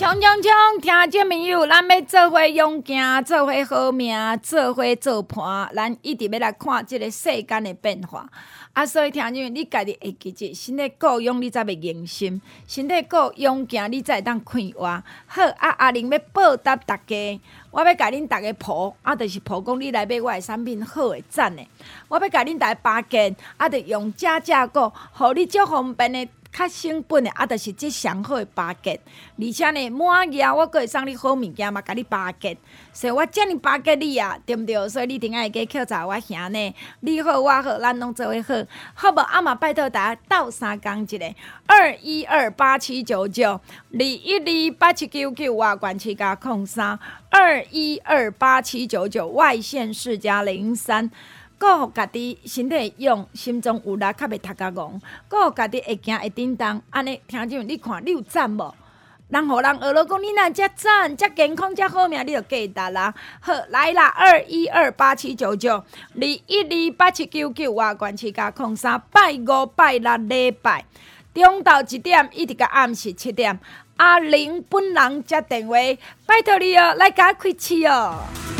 冲冲冲！听众朋友，咱要做伙勇敢，做伙好命，做伙做伴，咱一直要来看这个世间的变化。啊，所以听众，你家己会记住，身体够勇，你才会用心；身体够勇敢，你才会当快活。好，啊，阿玲要报答大家，我要甲恁大家抱，啊，就是抱讲你来买我的产品好诶赞诶。我要甲恁大家巴结，啊，就用加价购，互你足方便诶。较成本的啊，就是即上好的巴结，而且呢，满额我阁会送你好物件嘛，甲你巴结，所以我遮尔巴结你啊，对毋对？所以你顶爱加扣查我兄呢，你好我好，咱拢做伙好，好无？啊嘛拜托大家斗相共一个，二一二八七九九，二一二八七九九，外关七加空三，二一二八七九九，外线四加零三。顾互家己身体用，心中有力，较袂读甲戆。顾互家己会惊会叮当，安尼听众，你看你有赞无？人互人学了讲，你若遮赞，遮健康，遮好命，你就记得啦。好，来啦，二一二八七九九，二一二八七九九，外关七加空三，拜五拜六礼拜，中昼一点一直到暗时七点，阿玲本人接电话，拜托你哦，来甲我开市哦。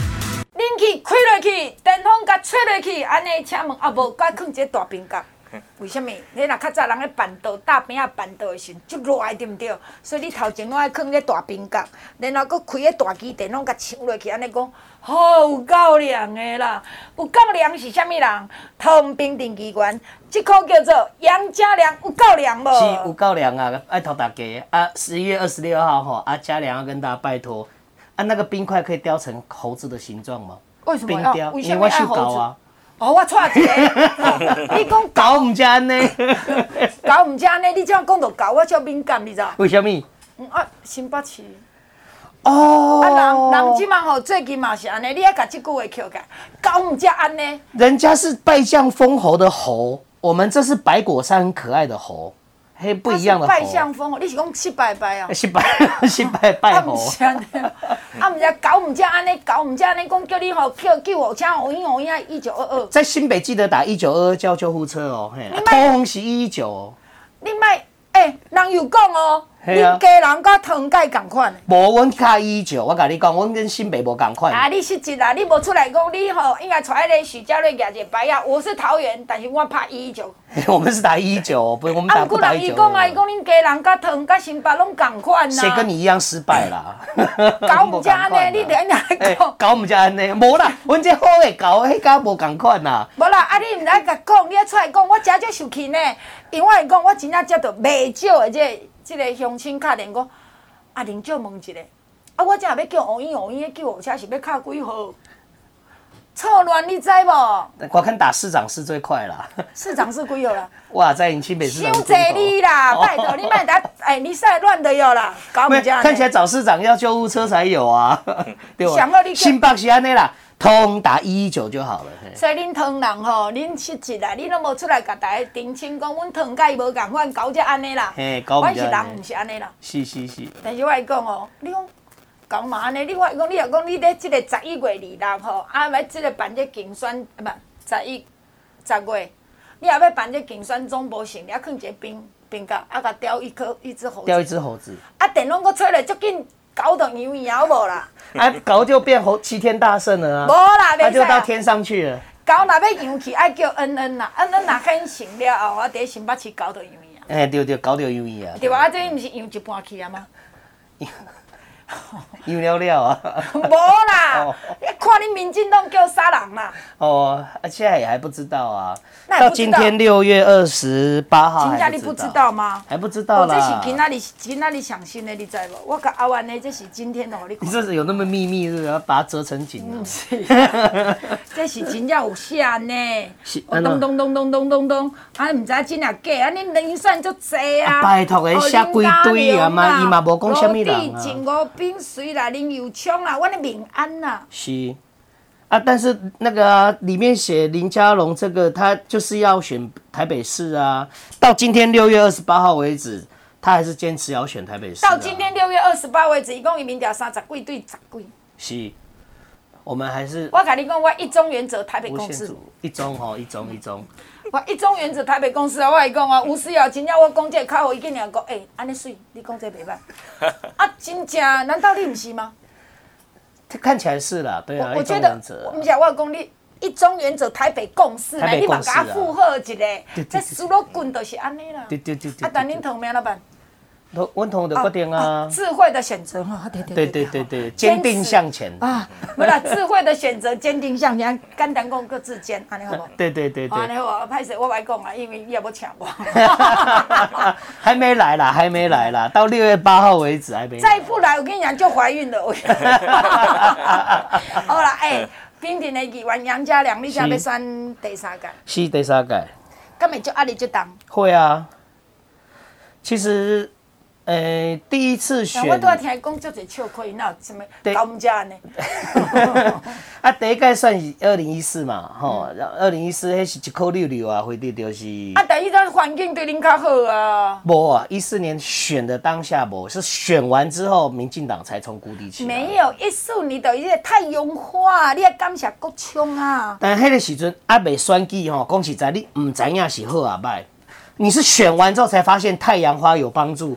冷气开落去，电风甲吹落去，安尼请问啊无，该放一个大冰角。为什物？你若较早人咧办桌，搭边啊办桌的时阵，足热对毋对？所以你头前拢爱放个大冰角，然后佫开个大机电风甲抢落去，安尼讲，好有够凉的啦！有够凉是啥物人？通冰电机关，即款叫做杨家凉，有够凉无？是有够凉啊！爱托大家啊！十一月二十六号吼，啊家良要跟大家拜托。啊，那个冰块可以雕成猴子的形状吗？为什么冰雕？因为我去搞啊。哦，我错一个。你讲搞唔加呢？搞唔加 呢？你这样讲就搞我就敏感，你知道？为什么？嗯啊，新北市。哦。啊，人人即嘛吼，最近嘛是安尼，你爱甲这句话扣起，搞唔加安呢？人家是拜将封侯的侯，我们这是白果山很可爱的猴。嘿，不一样的拜相风，你是讲七拜拜啊？七拜七拜拜吼。啊，毋是安尼，啊，毋是搞毋只安尼，搞毋只安尼，讲叫你吼叫救护车，红英红英一九二二。在新北记得打一九二二叫救护车哦，嘿，通红是一一九哦。你卖，哎，人有讲哦。你家人甲汤盖共款？无，阮卡一九，我甲你讲，阮跟新北无共款。啊，你失职啦，你无出来讲，你吼应该带迄个许家瑞举一个牌啊。我是桃园，但是我拍一一九。我们是打一一九，不是我们打不打一九。啊，人伊讲啊，伊讲恁家人甲汤甲新北拢共款呐。谁跟你一样失败啦？搞毋只安尼，你两两讲。搞毋只安尼，无啦，阮这好诶搞，迄家无共款呐。无啦，啊，你毋来甲讲，你爱出来讲，我真足受气呢。因为我讲，我真正接到袂少诶这。即个乡亲卡电讲，啊玲借问一下，啊，我正要叫红衣红衣的救护车是要卡几号？错乱你知无？我看打市长是最快啦。市长是几号啦？哇，在新北市长。伤济你啦，拜托你卖打，哎，你晒乱的哟啦，搞唔正。看起来找市长要救护车才有啊，对吧？新北是安尼啦。通打一一九就好了。所以恁汤人吼，恁实际啦，恁拢无出来甲大家澄清讲，阮汤甲伊无共款，搞只安尼啦。嘿，搞阮是人，毋是安尼啦。是是是。但是我来讲哦，你讲讲嘛安尼？你我讲，你若讲你咧即个十一月二六吼，啊，要即个办这竞选，啊，不，十一十月，你也要办这竞选总部成，你啊，放一个冰冰角，啊，甲雕一颗一只猴子。雕一只猴子。啊，电拢阁吹来足紧。搞到牛一样无啦，啊，搞就变猴齐天大圣了啊，无啦，他就到天上去了。搞若要扬起，爱叫恩恩啦，恩恩若肯成了后，我第新北市搞得牛一样。哎，对对，搞得牛一样。对哇？啊，这毋是扬一半去啊吗？有了了啊？无啦，哦你看你民进党叫杀人啦。哦，啊，现在也还不知道啊。到今天六月二十八号真假还你不知道吗？还不知道哦，这是啦。今仔日今仔日上新的，你知无？我甲阿万呢，这是今天的，你。你这是有那么秘密，是不是要把它折成紧啊？这是真正有写呢咚咚咚咚咚咚咚，啊，唔知真啊假，啊，恁人算足济啊！拜托的写几堆啊嘛伊嘛无讲啥物人啊罗地静五兵随来林有昌啊，我的民安呐。是啊，但是那个、啊、里面写林佳龙这个，他就是要选台北市啊。到今天六月二十八号为止，他还是坚持要选台北市、到今天六月二十八为止，一共移民调三十几对十几。是，我们还是我跟你讲，我一中原则台北共识。一中吼，一中一中。我一中原子台北公司啊！我来讲啊，吴思瑶真正我讲这个客户，伊竟然讲，诶，安尼水，你讲这袂歹。啊，真正？难道你毋是吗？看起来是啦，对啊。我觉得，我唔是我讲你一中原子台北共识，你嘛甲附和一个，这输落滚就是安尼啦。对对对啊，但恁同名老板。我同的决定啊，智慧的选择哈，对对对对对，坚定向前啊，不啦，智慧的选择，坚定向前，简单讲各自坚，安尼好不？对对对对，安尼好，歹势我来讲啊，因为你也不请我，还没来啦，还没来啦，到六月八号为止还没。再不来，我跟你讲就怀孕了。好啦，哎，平定的议员杨家良，你想要选第三届？是第三届。根本就压力就重？会啊，其实。诶、欸，第一次选，我都要听讲，就这笑亏，那什么搞唔家呢？啊，第一届算是二零一四嘛，吼、嗯，二零一四迄是一箍六六啊，回的就是。啊，但伊个环境对恁较好啊。无啊，一四年选的当下无，是选完之后，民进党才从谷底起来。没有，一四年的伊个太阳花，你要感谢国昌啊。但迄个时阵还未选举吼，讲实在，你唔知影是好啊歹，你是选完之后才发现太阳花有帮助。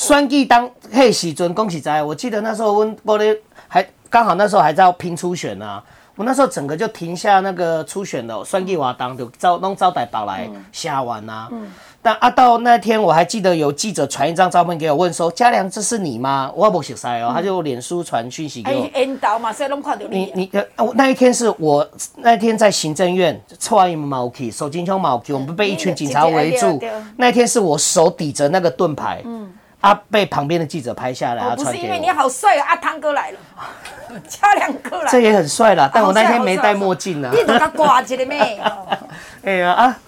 选举当迄时阵，恭喜在，我记得那时候我我咧还刚好那时候还在拼初选啊，我那时候整个就停下那个初选的选举活动，就招弄招待宝来下完啊。嗯、但啊到那天我还记得有记者传一张照片给我，问说佳良这是你吗？我不熟悉哦，他就脸书传讯息给我。引导嘛，所以拢看到你。你你呃，那一天是我那一天在行政院，错一毛 K，手金枪毛 K，我们被一群警察围住。那一天是我手抵着那个盾牌。嗯。啊！被旁边的记者拍下来，啊，不是因为你好帅啊，阿汤哥来了，嘉良哥来，这也很帅啦。但我那天没戴墨镜啊。你怎么挂起来咩？哎呀啊！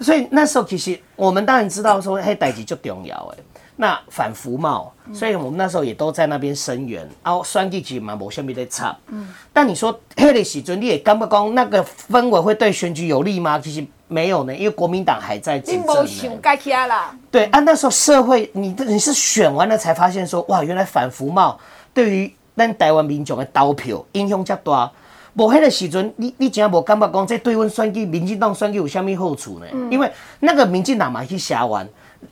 所以那时候其实我们当然知道说，嘿，代志就重要哎。那反服贸，所以我们那时候也都在那边声援。然后选举其实嘛无虾米在差。嗯。但你说黑的 时阵，你也干不讲那个氛围会对选举有利吗？其实。没有呢，因为国民党还在执政。你没想过去啦。对，按、啊、那时候社会，你你是选完了才发现说，哇，原来反服贸对于咱台湾民众的投票影响较大。无迄个时阵，你你真无感觉讲这对阮选举民进党选举有啥物好处呢？嗯、因为那个民进党嘛去写完。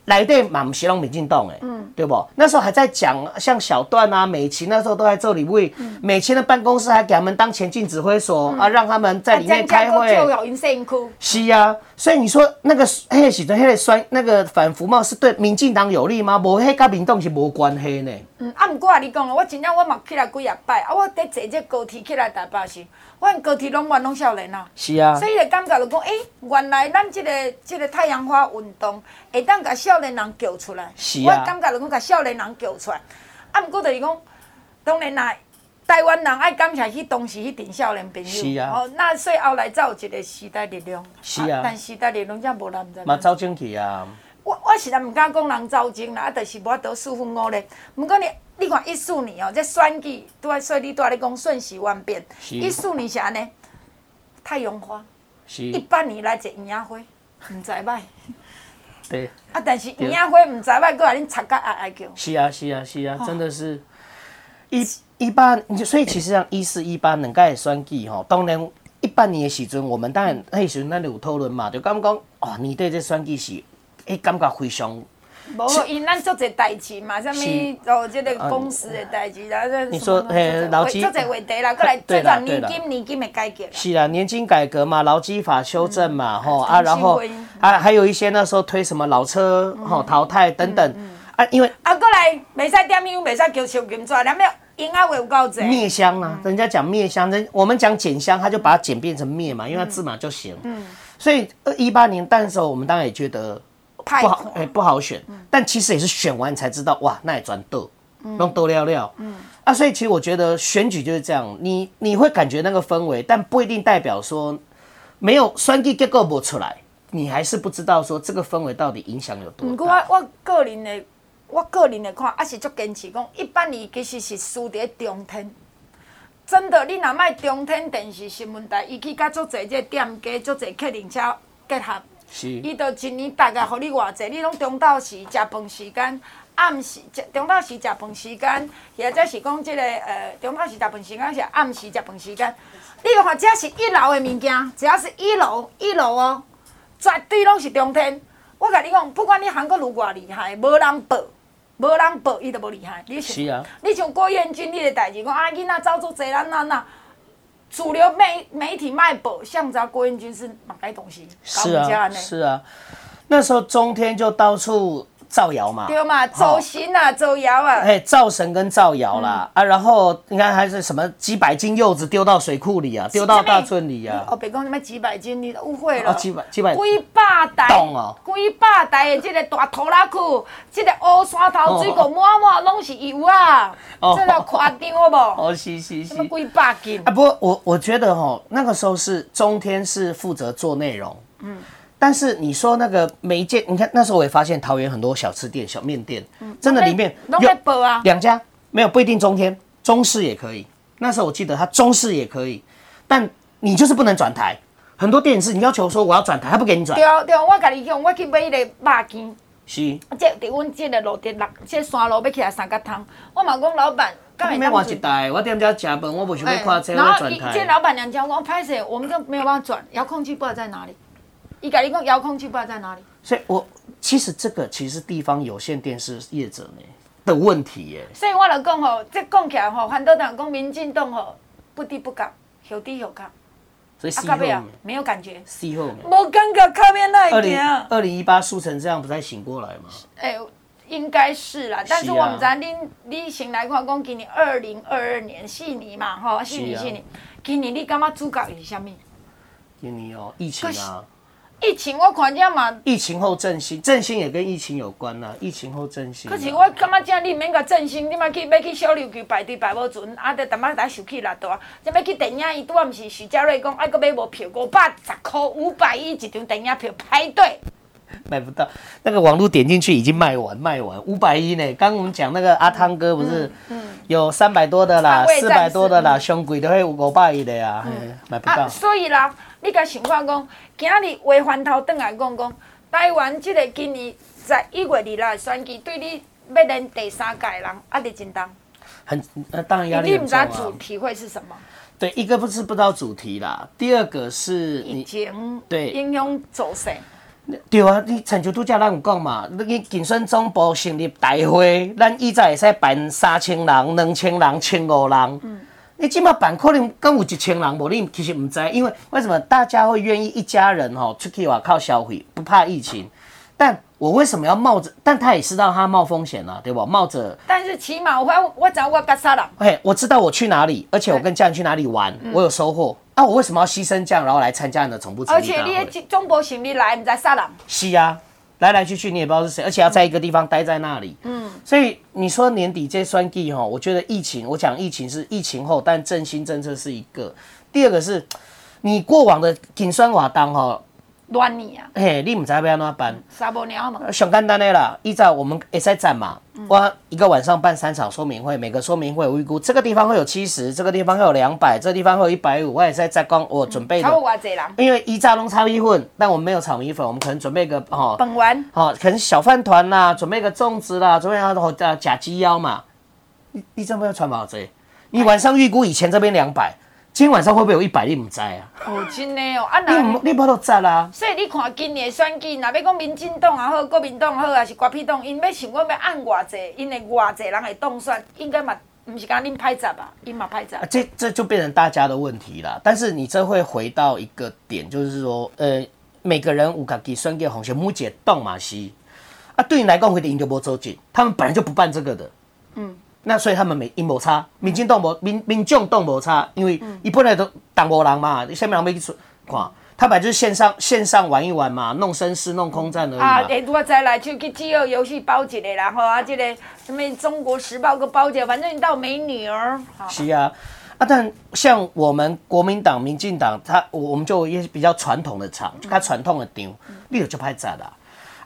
来对嘛，不是拢民进党哎，嗯，对不？那时候还在讲像小段啊、美琪，那时候都在这里为美琪的办公室还给他们当前进指挥所、嗯、啊，让他们在里面开会。是啊，所以你说那个黑个时阵，黑的酸那个反服贸是对民进党有利吗？无黑跟民动是无关系呢。嗯，啊，毋过啊，你讲哦，我真正我嘛起来几啊摆啊，我得坐这高铁起来台北是。我高铁拢玩拢少年啊，是啊，所以就感觉就讲，诶、欸，原来咱这个这个太阳花运动会当甲少年人救出来。是啊，我感觉就讲甲少年人救出来。啊，毋过就是讲，当然啦，台湾人爱感谢去当时迄群少年朋友。是啊。哦，那所以后来才有一个时代力量。是啊。啊但时代力量则无人知。嘛走进去啊。我我实在毋敢讲人造精啦，啊，就是无得四分五裂。毋过你。你看一四年哦，这选举对，所以你对你讲瞬息万变。一四年是安尼，太阳花。是。一八年来一樱花，唔知歹。对。啊，但是樱花唔知歹，搁来恁插甲哀哀叫。是啊，是啊，是啊，真的是。一一八，所以其实像一四一八两届选举吼，当然一八年的时阵，我们当然迄时阵咱有讨论嘛，就感觉讲哦，你对这选举是，诶，感觉非常。无，因咱做者代志嘛，啥物做即个公司的代志，然后你说，嘿，劳基做者话题啦，过来做者年金年金的改革。是啦，年金改革嘛，劳基法修正嘛，吼啊，然后啊还有一些那时候推什么老车吼淘汰等等啊，因为啊，过来袂使点名，袂使叫收金纸，连咩赢啊，会有够侪。灭香啊，人家讲灭香，人我们讲减香，他就把它简变成灭嘛，因为它字嘛就行。嗯，所以二一八年诞的时候，我们当然也觉得不好，哎，不好选。但其实也是选完才知道，哇，那也转豆，用豆料料。嗯啊，所以其实我觉得选举就是这样，你你会感觉那个氛围，但不一定代表说没有选举结果不出来，你还是不知道说这个氛围到底影响有多大。不过我我个人的。我个人的看，还是足坚持讲，一般年其实是输在中天。真的，你若卖中天电视新闻台，伊去甲足侪这店家、足侪客人车结合，是。伊就一年大概互你偌济，你拢中昼时食饭时间，暗时食中昼时食饭时间，或者是讲即个呃中昼时食饭时间，是暗时食饭时间。你看，只要是一楼的物件，只要是一楼一楼哦，绝对拢是中天。我甲你讲，不管你韩国如偌厉害，无人报。无人报，伊就无厉害。你像，是啊、你像郭彦均，你的代志讲啊，囡仔走做济人哪哪，主流媒媒体卖报，像咱郭彦军是哪个东西？是啊，是啊，那时候中天就到处。造谣嘛，对嘛，造神啊，造谣啊，哎，造神跟造谣啦，啊，然后你看还是什么几百斤柚子丢到水库里啊，丢到大村里啊，哦，别讲什么几百斤，你误会了，几百几百，几百台，懂哦，几百台的这个大拖拉库，这个乌山头水果满满拢是油啊，这个夸张好不？哦，是是是，几百斤？啊，不过我我觉得哈，那个时候是中天是负责做内容，嗯。但是你说那个每一件，你看那时候我也发现桃园很多小吃店、小面店，真的里面有两家，没有不一定中天，中式也可以。那时候我记得他中式也可以，但你就是不能转台。很多电视你要求说我要转台，他不给你转。对对，我跟你讲，我去买一个肉羹，是。这在阮这个路点，这山路要起来三角汤，我嘛讲老板，干嘛换一台？我踮这吃饭，我不想要看车，我转台。这老板娘讲，我拍摄，我们都没有办法转，遥控器不知道在哪里。伊甲你讲遥控器不知道在哪里，所以我其实这个其实地方有线电视业者呢的问题耶。所以我来讲吼，这讲起来吼，很多人讲民进党吼不低不高，有低有高。所以四后面没有感觉，四后面没感觉靠边那一点。二零一八输成这样，不再醒过来吗？哎、应该是啦，但是我们咱你你先来看，讲今年二零二二年四年嘛，吼四年四年，今年你感觉主角是啥物？今年哦，疫情啊。疫情我看见嘛，疫情后振兴，振兴也跟疫情有关呐、啊。疫情后振兴，可是我感觉这样你免个振兴，你嘛去要去小琉球排队排无准，啊，得淡薄仔受气力大。这要去电影院，拄啊，毋是徐佳瑞讲，爱搁买无票，五百十块，五百一一张电影票排队，买不到。那个网络点进去已经卖完，卖完五百一呢。刚我们讲那个阿汤哥不是，嗯，有三百多的啦，四百多的啦，上贵的会五百一的呀，买不到。啊、所以啦。你甲想看讲，今日话翻头转来讲讲，台湾即个今年十一月二日选举，对你要连第三届人，压力真重。很，呃，当然压力很重啊。你唔知主题会是什么？对，一个不是不知道主题啦，第二个是疫情对影响走势。对啊，你亲像拄则咱有讲嘛，你竞选总部成立大会，咱以前会使办三千人、两千人、千五人。嗯你起码办可能更有一千人，无你其实唔知，因为为什么大家会愿意一家人吼出去外靠消费，不怕疫情？但我为什么要冒着？但他也知道他冒风险啊，对不？冒着。但是起码我我知道我干啥了。嘿，我知道我去哪里，而且我跟家人去哪里玩，我有收获。啊，我为什么要牺牲这样，然后来参加你的总部？而且你的中国行李来，你在啥人？是啊。来来去去你也不知道是谁，而且要在一个地方待在那里。嗯，所以你说年底这算计哈，我觉得疫情，我讲疫情是疫情后，但振兴政策是一个。第二个是，你过往的紧酸瓦当哈。乱你啊！嘿，你唔知要安怎办？三不鸟嘛。上简单的啦，依照我们会使站嘛。嗯、我一个晚上办三场说明会，每个说明会有预估，这个地方会有七十，这个地方会有两百，这个地方会有一百五。我也是在讲我准备的。超多人。因为一炸拢炒米粉，但我们没有炒米粉，我们可能准备个哦。本丸。哦，可能小饭团啦，准备个粽子啦，准备好后呃假鸡腰嘛。你你这边要穿毛这？你晚上预估以前这边两百。今晚上会不会有一百？你唔知啊？哦，真的哦，啊那你你不都知啦？所以你看今年的选举，若要讲民进党也好，国民党也好，还是国屁党，因要想讲要按偌济，因为偌济人会当选，应该嘛，唔是讲恁歹闸吧？因嘛歹闸。这这就变成大家的问题了。但是你这会回到一个点，就是说，呃，每个人有家己选举红线，目前动嘛是啊，对你来讲会的赢就无走进，他们本来就不办这个的。嗯。那所以他们没因无差，民进党无民民众党无差，因为伊本来都党无人嘛，你下面人没去看，他本来就是线上线上玩一玩嘛，弄声势弄空战而已啊，诶，我再来就去饥饿游戏包一个，然后啊，这个什么中国时报个包一个，反正你倒没女儿。是啊，啊，但像我们国民党、民进党，他我们就也比较传统的场，就较传统的场，你就就拍杂啦，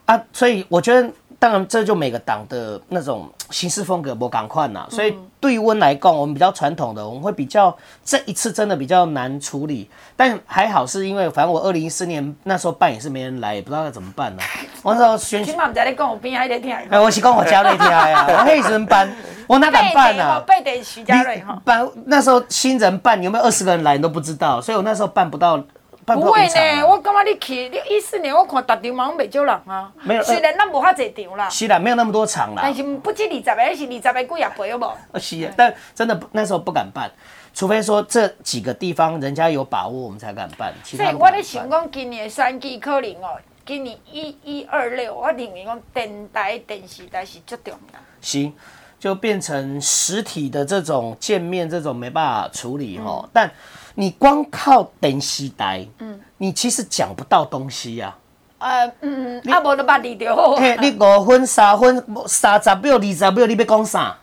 啊，所以我觉得。当然，这就每个党的那种行事风格不赶快呐，所以对温来讲，我们比较传统的，我们会比较这一次真的比较难处理。但还好是因为，反正我二零一四年那时候办也是没人来，也不知道该怎么办呢。我那时候选，起码在你讲我边还在听。哎，我是讲我 家那听呀，我黑人办，我哪敢办呢？背得徐家瑞哈。办那时候新人办有没有二十个人来你都不知道，所以我那时候办不到。不会呢，我感觉你去，你一四年我看大场嘛，没少人啊。没有，虽然咱无遐济场啦。是啦，没有那么多场啦。但是不止二十个，是二十个几啊倍，有无？是，但真的那时候不敢办，除非说这几个地方人家有把握，我们才敢办。所以我咧想讲，今年选举可能哦，今年一一二六，我认为讲电台、电视台是最重要。行，就变成实体的这种见面，这种没办法处理哈，但。你光靠电视台，嗯，你其实讲不到东西呀、啊。呃，嗯嗯，啊，无就捌你就好。嘿，你五分、三分、三十秒、二十秒，你要讲啥？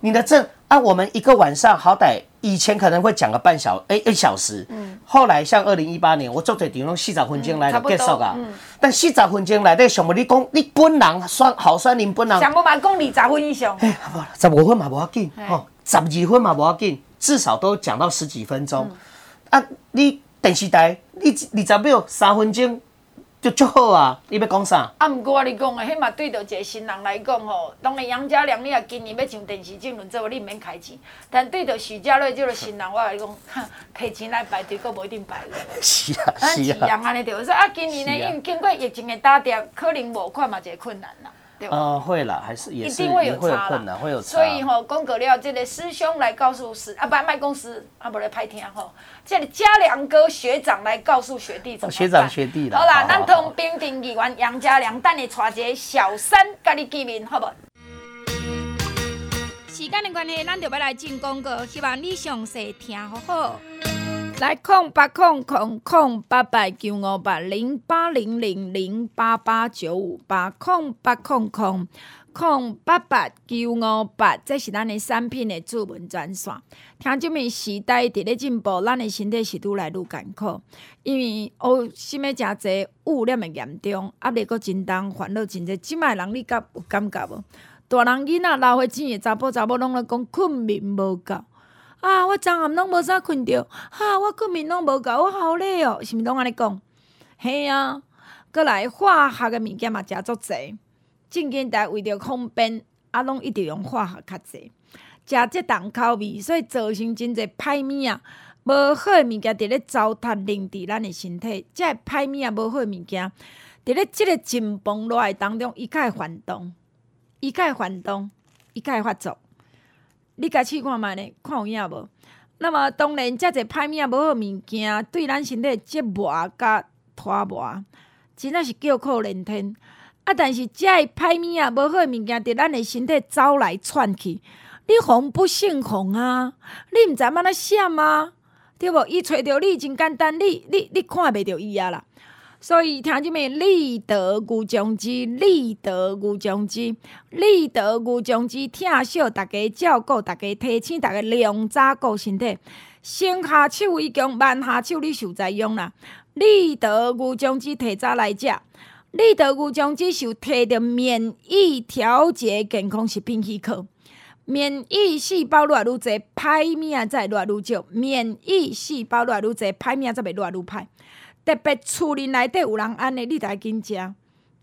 你的证啊，我们一个晚上好歹以前可能会讲个半小，哎、欸，一小时。嗯。后来像二零一八年，我做这点用四十分钟来结束啊。嗯。但四十分钟来，得想不你讲你本人算好算，你本人。想不嘛讲二十分以上。哎，好吧，十五分嘛无要紧，吼，十二分嘛无要紧，至少都讲到十几分钟。嗯啊！你电视台，你二十秒三分钟就足好啊！你要讲啥？啊，毋过我你讲诶，迄嘛对着一个新人来讲吼，当然杨家良你也今年要上电视节目做，你毋免开钱。但对着许家瑞这个新人，我来讲，哈，开钱来排队，佫无一定排了。是啊，是啊。杨安尼对，说啊，今年呢，因为经过疫情的打掉，可能无看嘛，一个困难啦。呃，会啦，还是也是一定会有差啦，会有会有差。所以吼，讲过了，这个师兄来告诉师啊，不，卖公司啊，不来拍听吼。这个嘉良哥学长来告诉学弟怎么办。学长学弟啦。好啦，咱同平定议员杨嘉良，等你带一个小三跟你见面，好不？时间的关系，咱就要来进广告，希望你详细听好好。来空八空空空八八九五八零八零零零八八九五八空八空空空八八九五八，这是咱的产品的主文专线。听这么时代伫咧进步，咱的身体是愈来愈艰苦，因为哦，什么真侪污染的严重，压力阁真重，烦恼真侪。即卖人你敢有感觉无？大人囡仔老岁钱的查甫查某拢咧讲困眠无够。啊！我昨暗拢无啥困着，哈、啊！我困眠拢无够，我好累哦，是毋是拢安尼讲？嘿啊！阁来化学的物件嘛，诚足侪。正经在为着方便，啊，拢一直用化学较侪，食即重口味，所以造成真侪歹物啊！无好的物件伫咧糟蹋凌伫咱的身体，即个歹物啊，无好的物件伫咧即个真崩落来当中，伊较会反动，伊较会反动，伊较会发作。你家试看觅呢？看有影无？那么当然，遮济歹物仔无好物件，对咱身体折磨甲拖磨，真正是叫苦连天。啊！但是遮个歹物仔无好物件，伫咱的身体走来窜去，你防不胜防啊！你毋知安怎闪啊？对无？伊找着你真简单，你你你看袂着伊啊啦！所以听啥物？立德固将之，立德固将之，立德固将之，疼惜大家，照顾大家，提醒大家，量早顾身体。先下手为强，慢下手你受灾殃啦。立德固将之，提早来食。立德固将之是有摕着免疫调节健康食品许可，免疫细胞愈来愈侪，歹物仔才愈来愈少。免疫细胞愈来愈侪，歹命才袂愈来愈歹。特别厝里内底有人安尼，你着爱紧食。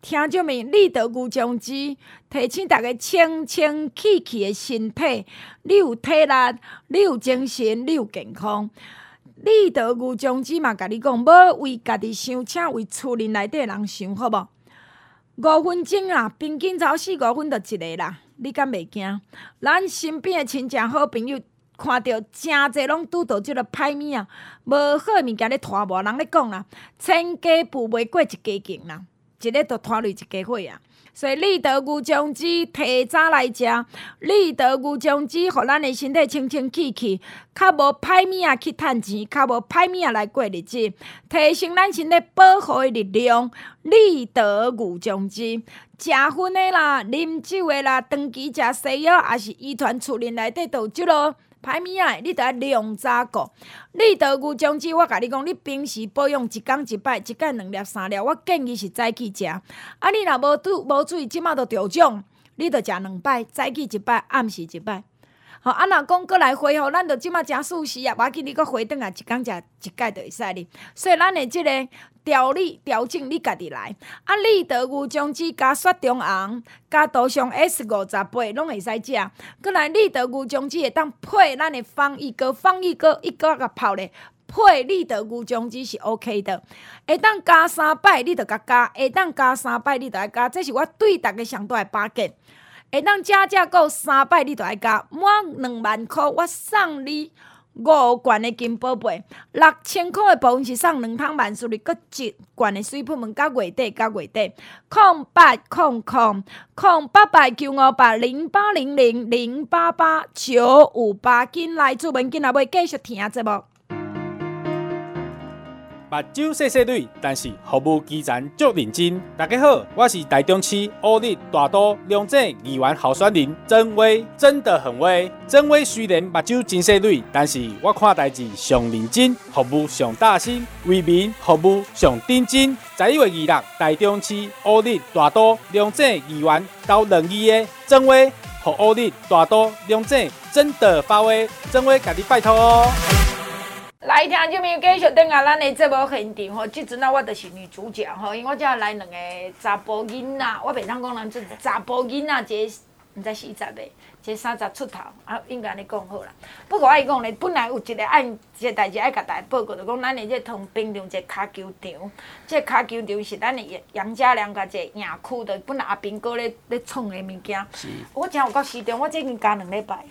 听着没？立德固将之，提醒大家清清气气的身体，你有体力，你有精神，你有健康。立德固将之嘛，甲你讲，要为家己想，请为厝里内底人想，好无？五分钟啊，平均走四五分就一个啦，你敢袂惊？咱身边的亲戚好朋友。看到真侪拢拄到即个歹物啊，无好物件咧拖磨，人咧讲啦，千家富袂过一家境啦，一日都拖累一家伙啊。所以立德牛浆汁提早来食，立德牛浆汁，互咱的身体清清气气，较无歹物仔去趁钱，较无歹物仔来过日子，提升咱身体保护的力量。立德牛浆汁，食薰的啦，啉酒的啦，长期食西药，也是遗传厝里内底都有这咯。歹物仔，你着爱量早顾。立德牛浆子，我甲你讲，你平时保养一工一摆，一摆两粒三粒，我建议是早起食。啊，你若无拄无注意，即马都着奖，你得食两摆，早起一摆，暗时一摆。好，啊，若讲过来回吼，咱着即马食素食啊，无要紧，你搁回转来一工食一摆着会使哩。所以咱的即个调理调整，你家己来。啊，立德牛浆汁加雪中红，加杜尚 S 五十八，拢会使食。过来立德牛浆汁会当配咱的方一哥，方一哥一个个泡咧，配立德牛浆汁是 OK 的。会当加三摆，你着甲加；会当加三摆，你着爱加。这是我对逐个上大的巴结。会当加价够三百，你都爱加满两万块，我送你五罐的金宝贝。六千块的部分是送两桶万事利，搁一罐的水喷门，到月底到月底。空八空空空八八九五八零八零零零八八九五八，紧来出门，紧来要继续听节目。目睭细细蕊，但是服务基层足认真。大家好，我是台中市乌日大都龙井议员候选人曾威，真的很威。曾威虽然目睭真细蕊，但是我看代志上认真，服务上大心，为民服务上认真。十一月二日，台中市乌日大都龙井议员到两议的曾威，和乌日大都龙井真的发威，曾威甲你拜托哦。来听这边继续等下咱的节目现场吼，即阵啊，我就是女主角吼，因为我这来两个查甫囡仔，我袂当讲咱即查甫囡仔，一个毋知四十个，一个三十出头，啊，应该安尼讲好啦。不过我爱讲咧，本来有一个按，一个代志爱甲大家报告，就讲咱的这通平场一个骹球场，这骹球场是咱的杨家良甲一个营区的，本来阿兵哥咧咧创的物件。是。我真有到时阵，我这已经加两礼拜。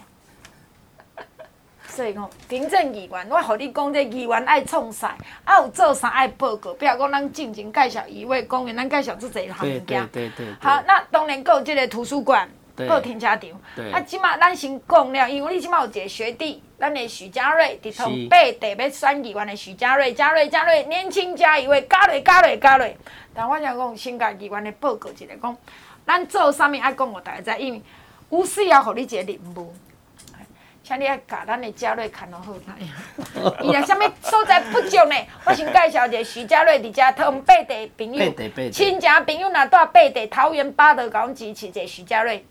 所以讲，行政议员，我互你讲，这议员爱创啥，啊有做啥爱报告，比如讲咱进前介绍一位公园，咱介绍这侪项物件。对对对。好，那当然阁有即个图书馆，阁有停车场。对。啊，即马咱先讲了，因为你即马有一个学弟，咱的许家瑞，伫从八地要选议员的许家瑞，家瑞家瑞，年轻加一位，加瑞加瑞加瑞。但我想讲，先甲议员的报告一下，讲咱做啥物爱讲，互大家知，因为有需要互你一个任务。请你爱甲咱的嘉瑞看落好睇。伊若啥物所在不足呢？我先介绍一下徐嘉瑞伫遮同背地朋友，亲戚朋友若住八地桃园八德讲支持者徐嘉瑞。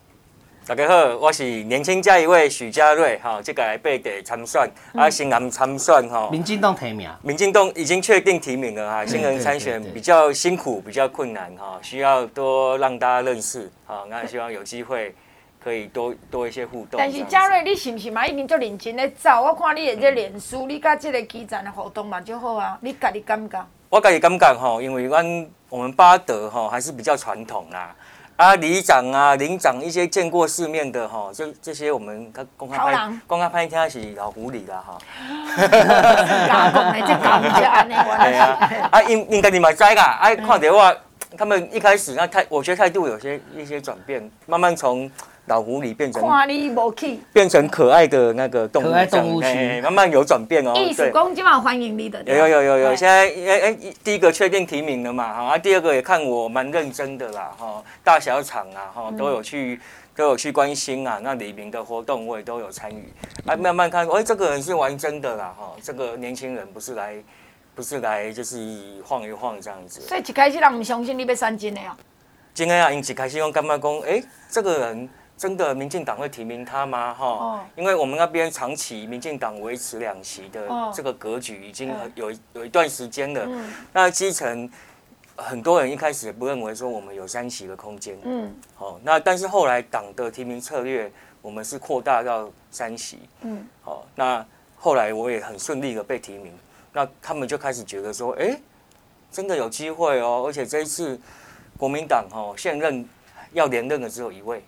大家好，我是年轻加一位许嘉瑞，哈，这个来八地参选，啊，新人参选，哈。民进党提名。民进党已经确定提名了，哈，新人参选比较辛苦，比较困难，哈，需要多让大家认识，好，那希望有机会。可以多多一些互动。但是嘉瑞，你是不是嘛？已经做认真咧走？我看你的这脸书，你甲这个基层的互动嘛就好啊。你家己感觉？我家己感觉吼，因为阮我们巴德吼还是比较传统啦。啊，里长啊、林长一些见过世面的吼，这这些我们公开拍公开拍听是老狐狸啦哈。假 讲的，这搞这安尼，对啊。啊，应应该你嘛知噶？啊，看到我他们一开始那态，我觉得态度有些一些转变，慢慢从。老狐狸变成变成可爱的那个动物，可爱动物区慢慢有转变哦。意思讲今晚欢迎你的。有有有有有，现在哎哎，第一个确定提名了嘛哈，啊第二个也看我蛮认真的啦哈，大小场啊哈都有去都有去关心啊，那里民的活动我也都有参与，啊慢慢看，哎这个人是玩真的啦哈，这个年轻人不是来不是来就是晃一晃这样子。所以一开始人唔相信你要三金的哦。真的啊，因一开始我干嘛讲，哎这个人。真的民进党会提名他吗？哈、哦，因为我们那边长期民进党维持两席的这个格局已经有有一段时间了。嗯、那基层很多人一开始也不认为说我们有三席的空间。嗯，好，那但是后来党的提名策略，我们是扩大到三席。嗯，好，那后来我也很顺利的被提名，那他们就开始觉得说，哎，真的有机会哦，而且这一次国民党哈现任要连任的只有一位。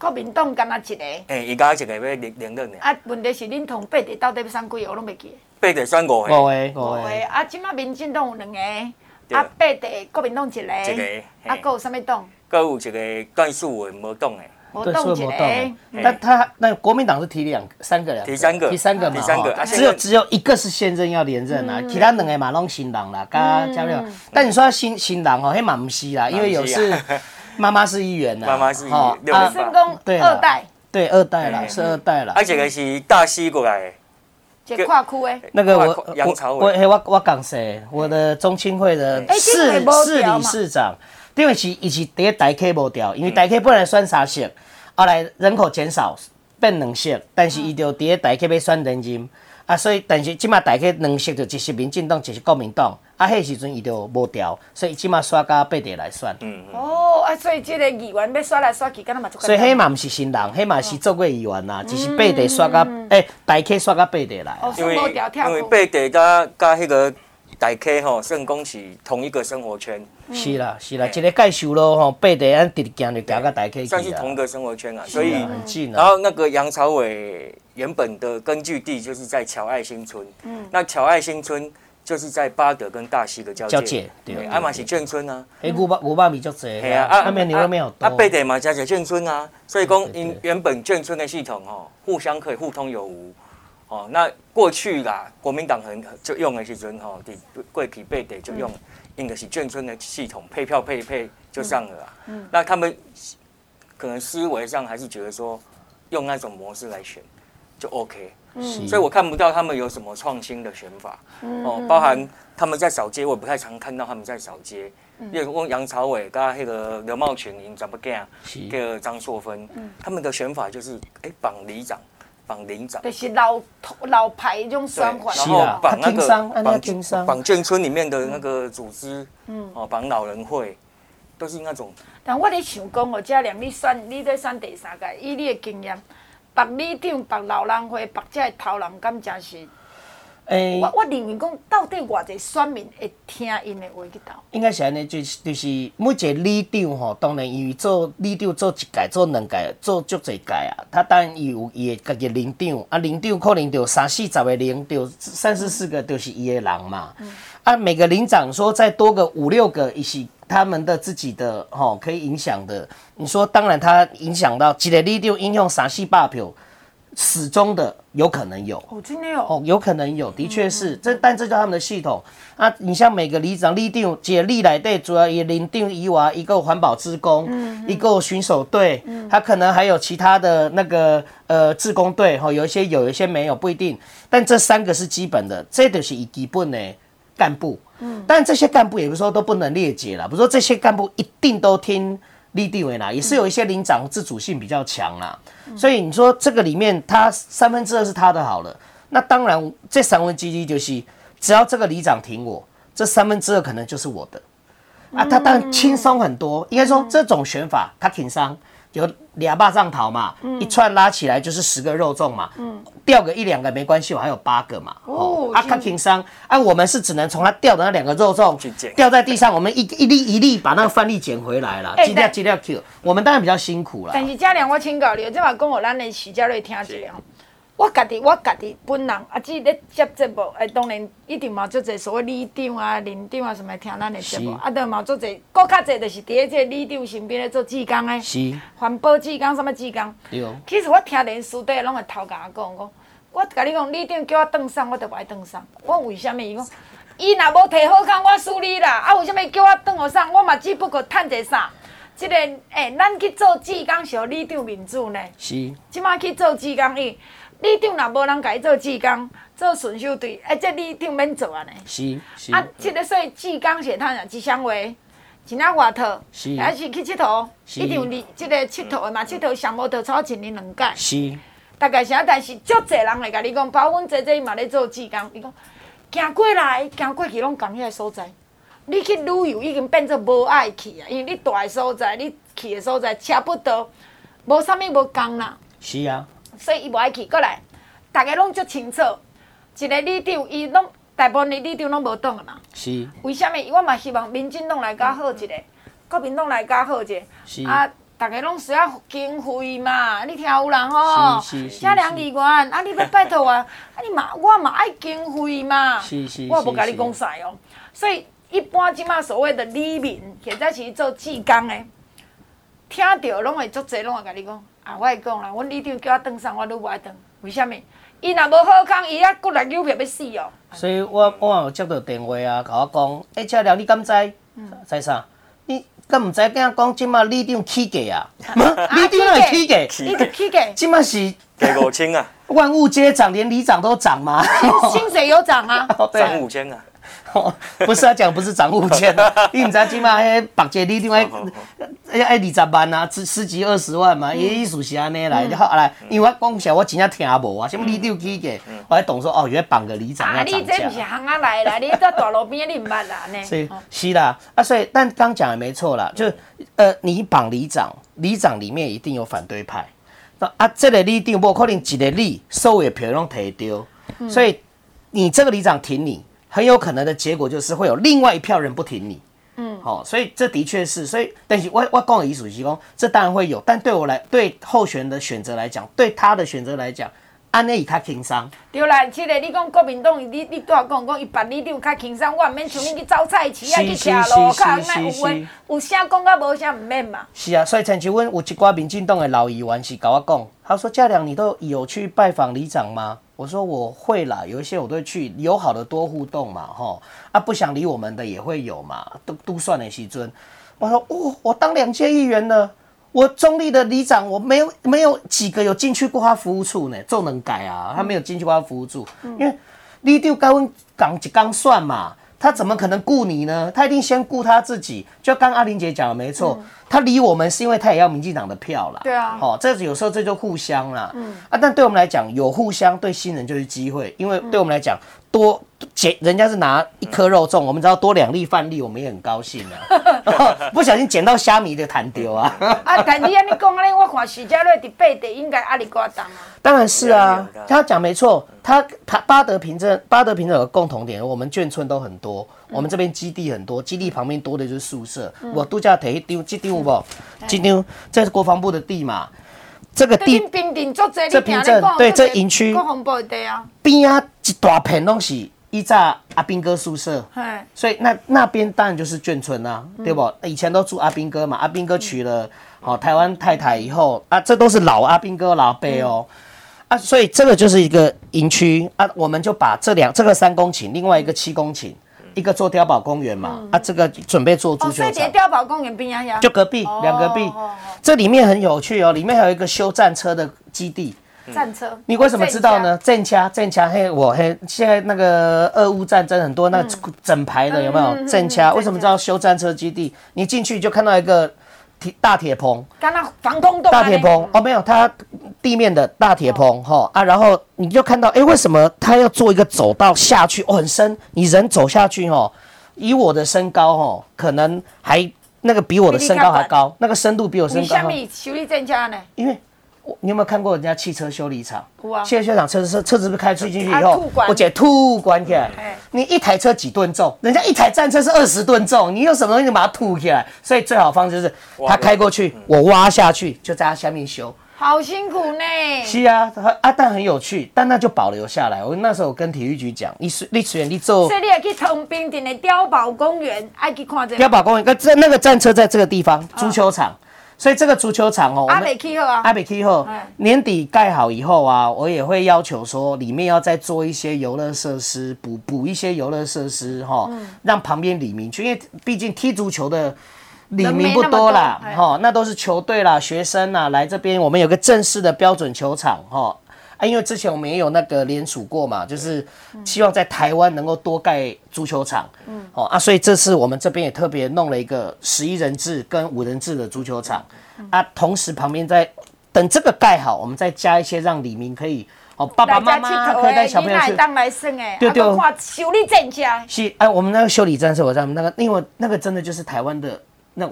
国民党敢若一个？诶，伊家一个要连连任的。啊，问题是恁同八地到底要选几个，我拢袂记。八地选五个。五个，五个。啊，即马民进党有两个，啊，八地国民党一个，一个，啊，搁有啥物党？搁有一个段数文无党的。对，所以没动。但他那国民党是提两三个两，提三个，提三个嘛，只有只有一个是现任要连任啊，其他两个嘛拢新人啦，加加了。但你说新新人哦，还蛮不是啦，因为有是妈妈是议员呐，妈妈是议员，啊，成功二代，对二代了，是二代了。而且个是大溪过来，这跨区诶。那个我我我我我讲谁？我的中青会的市市理事长。因为是一是第一台 K 无掉，因为台 K 本来选三色，后来人口减少变两色，但是伊就第一台 K 要选人任，啊，所以但是即马大概两色就一是民进党，一是国民党，啊，迄时阵伊就无调，所以即马刷到八地来选。嗯哦，啊，所以即个议员要刷来刷去，敢若嘛做。所以迄嘛毋是新人，迄嘛是做过议员啦，只是八地刷到诶，大概刷到八地来。因为因为八地甲甲迄个。大 K 吼，算讲是同一个生活圈。是啦，是啦，一个介绍咯吼，八地安直直行就行到大 K 算是同一个生活圈啊，所以很近。然后那个杨朝伟原本的根据地就是在乔爱新村，嗯，那乔爱新村就是在巴德跟大溪的交界，对，阿嘛是眷村啊。诶，五百五百米就这。系啊，啊，那边牛肉面好多。啊，八地嘛加在眷村啊，所以讲因原本眷村的系统吼，互相可以互通有无。哦，那过去啦，国民党很就用的时阵吼，的过去八地就用，应该是眷村的系统配票配一配就上了啊。嗯，那他们可能思维上还是觉得说，用那种模式来选就 OK。嗯，所以我看不到他们有什么创新的选法。嗯，哦，包含他们在扫街，我也不太常看到他们在扫街。嗯，例如说杨朝伟跟那个刘茂群、林怎么干？这个张硕芬，嗯，他们的选法就是哎绑里长。绑领长，就是老老牌一种选法，然后绑那个绑绑眷村里面的那个组织，嗯，哦，绑老人会，都是那种。但我咧想讲哦，嘉良，你选你在选第三个，以你的经验，绑里长、绑老人会、绑这个头人，敢真是？欸、我我认为讲，到底偌济选民会听因的话去投？应该是安尼，就是就是每一个里长吼，当然因为做里长做一届、做两届、做足侪届啊，他当然伊有伊的家己领长，啊领长可能就三四十个邻，就三四四个就是伊的人嘛。嗯、啊，每个领长说再多个五六个，也是他们的自己的吼可以影响的。你说，当然他影响到一个里长影响三四百票。始终的有可能有哦，今天有哦，有可能有，的确是这，但这叫他们的系统啊。你像每个里长、里长、接里来队，主要也邻定以外一个环保职工，嗯，一个巡守队，嗯，他可能还有其他的那个呃志工队，哈，有一些有，一些没有，不一定。但这三个是基本的，这都是以基本的干部，嗯，但这些干部也不是说都不能列解了，不是说这些干部一定都听。立地为难？也是有一些里长自主性比较强啦，所以你说这个里面他三分之二是他的好了，那当然这三分之一就是只要这个里长挺我，这三分之二可能就是我的，啊，他当然轻松很多。应该说这种选法他挺伤。有两巴掌桃嘛，嗯、一串拉起来就是十个肉粽嘛，嗯、掉个一两个没关系，我还有八个嘛。哦，阿卡挺伤，啊，我们是只能从他掉的那两个肉粽掉在地上，我们一一粒一粒把那个饭粒捡回来了，尽量尽量 Q。我们当然比较辛苦了。但是嘉良，我请教你，这话讲我咱的徐家瑞听一下。我家己，我家己本人，啊，只咧接节目，诶，当然一定嘛，做者所谓里长啊、邻长啊，什么听咱的节目，啊，都嘛做者，搁较济就是伫即个这里长身边咧做志工诶，是环保志工，什么志工？对哦。其实我听连师弟拢会偷甲我讲，讲我甲你讲，里长叫我登上，我都不爱登上。我为虾米？伊讲，伊若无提好康，我输你啦。啊，为虾米叫我登学上？我嘛只不过趁者啥？即、这个诶、欸，咱去做志工是互里长面子呢。是。即马去做志工伊。里长若无人甲伊做志工，做巡守队，哎，这里长免做安尼。是是。啊，即个所以志工是趁啊？一双话，一领外套，是还是去佚佗？是。一定哩，即个佚佗的嘛，佚佗上无得超一年两届。是。大概是啊，但是足侪人会甲你讲，包括阮姐姐伊嘛咧做志工，伊讲行过来，行过去拢共迄个所在。你去旅游已经变做无爱去啊，因为你住的所在，你去的所在差不多，无啥物无共啦。是啊。所以伊无爱去，过来，逐个拢足清楚。一个里长，伊拢大部分的里长拢无当的嘛。是。为什物？我嘛希望民进党来较好一个，国民党来较好一个。是。啊，逐个拢需要经费嘛？你听有人吼？是是是。嘉良议员，啊，你要拜托我，啊，你嘛，我嘛爱经费嘛。是是是。我无甲你讲啥哦。所以一般即马所谓的里民，或者是做志工的，听着拢会足济，拢会甲你讲。啊，我会讲啦，阮里长叫我当上，我都无爱当。为什么？伊若无好康，伊还过来诱骗要死哦。所以我我有接到电话啊，甲我讲，哎、欸，佳良，你敢知？嗯、知啥？你敢毋知？跟我讲，即马里长起价啊？里长哪会起价？你着起价？即马是给五千啊？万物皆涨，连里长都涨吗？薪水有涨啊？涨五千啊？不是啊，讲不是涨五千，你唔知即马迄百届里长爱爱二十万啊，十十几二十万嘛，伊意思是安尼来，然后来，因为我讲实，我真正听无啊，什么里长起价，我还懂说哦，原来绑个里长。啊，你这不是行啊来啦，你到大路边你唔捌啦 呢？是是啦，啊，所以但刚讲的没错啦，就呃，你绑里长，里长里面一定有反对派，啊，这个里长不可能一个里所有票拢摕丢，所以你这个里长挺你。很有可能的结果就是会有另外一票人不挺你，嗯，好、哦，所以这的确是，所以但是我我讲的意思是讲，这当然会有，但对我来对候选人的选择来讲，对他的选择来讲，安内以他轻松。对啦，这个你讲国民党，你你多少讲讲，一般你有较轻松，我唔免像你去走菜市啊，去骑路，看那有话有啥讲甲无啥唔免嘛。是啊，所以曾经阮有一寡民进党的老议员是跟我讲，他说佳良，你都有去拜访里长吗？我说我会啦，有一些我都会去，友好的多互动嘛，吼啊，不想理我们的也会有嘛，都都算的西尊。我说，哦，我当两届议员呢，我中立的里长，我没有没有几个有进去过他服务处呢，就能改啊，他没有进去过他服务处，嗯、因为你就该问刚一刚算嘛，他怎么可能顾你呢？他一定先顾他自己。就刚阿玲姐讲的没错。嗯他理我们是因为他也要民进党的票啦。对啊，好、哦，这有时候这就互相啦。嗯啊，但对我们来讲，有互相对新人就是机会，因为对我们来讲，多捡人家是拿一颗肉粽，我们只要多两粒饭粒，我们也很高兴啊。不小心捡到虾米就弹丢啊。啊，但你安尼讲安尼，我看徐家瑞的背地应该阿里瓜当啊。当然是啊，他讲没错，他他巴德平镇巴德平镇有个共同点，我们眷村都很多。我们这边基地很多，基地旁边多的就是宿舍。嗯、我度假台一丢，这丢有无？这丢这是国防部的地嘛？这个地，这平镇对这营区，国防部的地啊。边啊一大片东西，依在阿兵哥宿舍。所以那那边当然就是眷村啊，嗯、对不？以前都住阿兵哥嘛，阿兵哥娶了哦台湾太太以后啊，这都是老阿兵哥老辈哦。嗯、啊，所以这个就是一个营区啊，我们就把这两这个三公顷，另外一个七公顷。一个做碉堡公园嘛，嗯、啊，这个准备做足球场。碉堡公园边呀，就隔壁两隔壁，哦、这里面很有趣哦，里面还有一个修战车的基地。战车，你为什么知道呢？战车，战车，嘿，我嘿，现在那个俄乌战争很多那整排的有没有战车？为什么知道修战车基地？你进去就看到一个铁大铁棚，刚刚防空洞。大铁棚哦，没有它。地面的大铁棚，哈、哦、啊，然后你就看到，哎，为什么它要做一个走道下去？哦，很深，你人走下去，哦，以我的身高，哦，可能还那个比我的身高还高，那个深度比我身高。为什么修理增加呢？因为，你有没有看过人家汽车修理厂？汽车修理厂车子车子不是开出去以后，我姐吐关起来。你一台车几吨重？人家一台战车是二十吨重，你用什么东西把它吐起来？所以最好方式就是，他开过去，我挖下去，就在他下面修。好辛苦呢。是啊，啊，但很有趣，但那就保留下来。我那时候跟体育局讲，你是你虽然你做，所以你要去通滨顶的碉堡公园，爱去看这个。碉堡公园，那这那个战车在这个地方，足球场。哦、所以这个足球场哦，阿北气候啊，阿北气候，年底盖好以后啊，我也会要求说，里面要再做一些游乐设施，补补一些游乐设施哈，嗯、让旁边里民去，因为毕竟踢足球的。里民不多啦，哈，那都是球队啦、学生啦，来这边我们有个正式的标准球场，哈，啊，因为之前我们也有那个联署过嘛，就是希望在台湾能够多盖足球场，嗯，哦啊，所以这次我们这边也特别弄了一个十一人制跟五人制的足球场，啊，同时旁边在等这个盖好，我们再加一些让李明可以哦，爸爸妈妈可以带小朋友去，对对，修理战车，是，哎，我们那个修理站是，我在那个，因为那个真的就是台湾的。那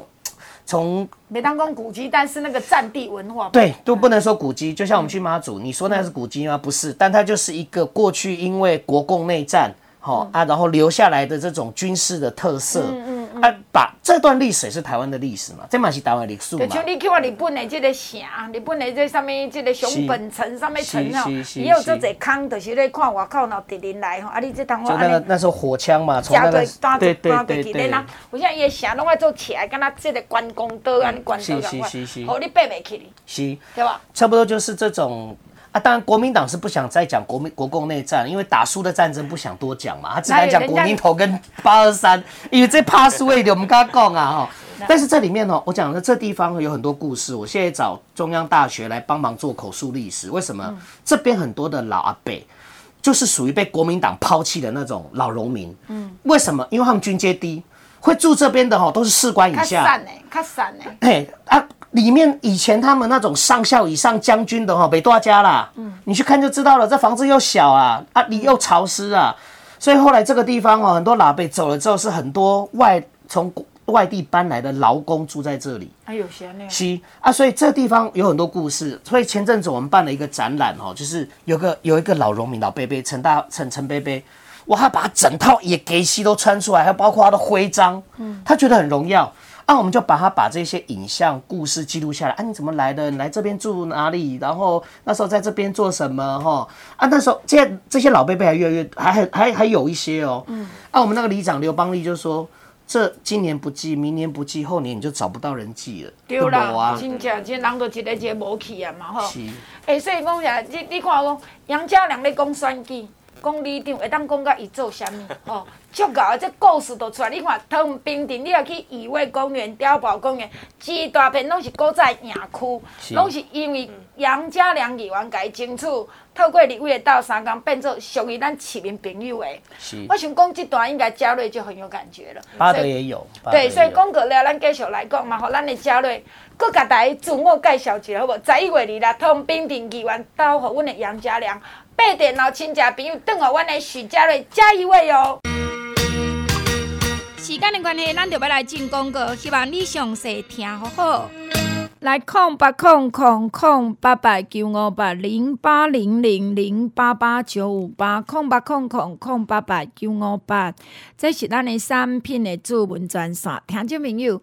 从没当过古迹，但是那个战地文化对都不能说古迹。就像我们去妈祖，嗯、你说那是古迹吗？不是，但它就是一个过去因为国共内战，哈、嗯、啊，然后留下来的这种军事的特色。嗯嗯，嗯啊，把这段历史是台湾的历史嘛，这嘛是台湾历史嘛。就像你去我日本的这个城，日本的这上面这个熊本城上面城哦，也有这侪坑，就是咧看外口那敌人来吼，啊，你这当就那个那时候火枪嘛，从那个对对对对。我现在伊城拢爱做起来，敢若这个关公刀安尼关刀咁款，哦，你爬袂起哩，是，对吧？差不多就是这种。啊，当然，国民党是不想再讲国民国共内战，因为打输的战争不想多讲嘛，他只敢讲国民头跟八二三，因为这怕输一点，我们刚刚讲啊哈。但是这里面呢，我讲的这地方有很多故事，我现在找中央大学来帮忙做口述历史。为什么？嗯、这边很多的老阿伯，就是属于被国民党抛弃的那种老农民。嗯，为什么？因为他们军阶低，会住这边的哈，都是士官以下。较散呢，较散呢。嘿啊。里面以前他们那种上校以上将军的哈，没多家啦。嗯，你去看就知道了。这房子又小啊，啊，你又潮湿啊，所以后来这个地方哦，很多老辈走了之后，是很多外从外地搬来的劳工住在这里。还有些呢。是啊，所以这地方有很多故事。所以前阵子我们办了一个展览哦，就是有个有一个老农民老伯伯陈大陈陈伯伯，哇，他把整套也给西都穿出来，还有包括他的徽章，嗯，他觉得很荣耀。那、啊、我们就把他把这些影像故事记录下来。啊，你怎么来的？你来这边住哪里？然后那时候在这边做什么？哈啊，那时候这些这些老辈辈还越来越还还还还有一些哦。嗯。啊，我们那个里长刘邦利就说：这今年不记，明年不记，后年你就找不到人记了。对啦，啊、真正这人都一个一个无去啊嘛，吼。是。哎，所以讲呀，你你看讲杨家良咧讲选举，讲里长会当讲到伊做啥物？哦。足够啊！这故事都出来，你看，汤平镇，你若去义卫公园、碉堡公园，一大片拢是古早野区，拢是因为杨家良议员家争取，透过立委的斗相共，变做属于咱市民朋友的。是。我想讲这段应该嘉瑞就很有感觉了。巴德也有。对，所以讲过了，咱继续来讲嘛，吼咱的嘉瑞，搁甲大家自我介绍一下好无？十一月二日，通平镇议员到互阮的杨家良，八点老亲戚朋友等候阮的许家瑞加一位哦。时间的关系，咱就要来进广告，希望你详细听好好。来空八空空空八八九五八零八零零零八八九五八空八空空空八八九五八，这是咱的产品的主文专线。听众朋友，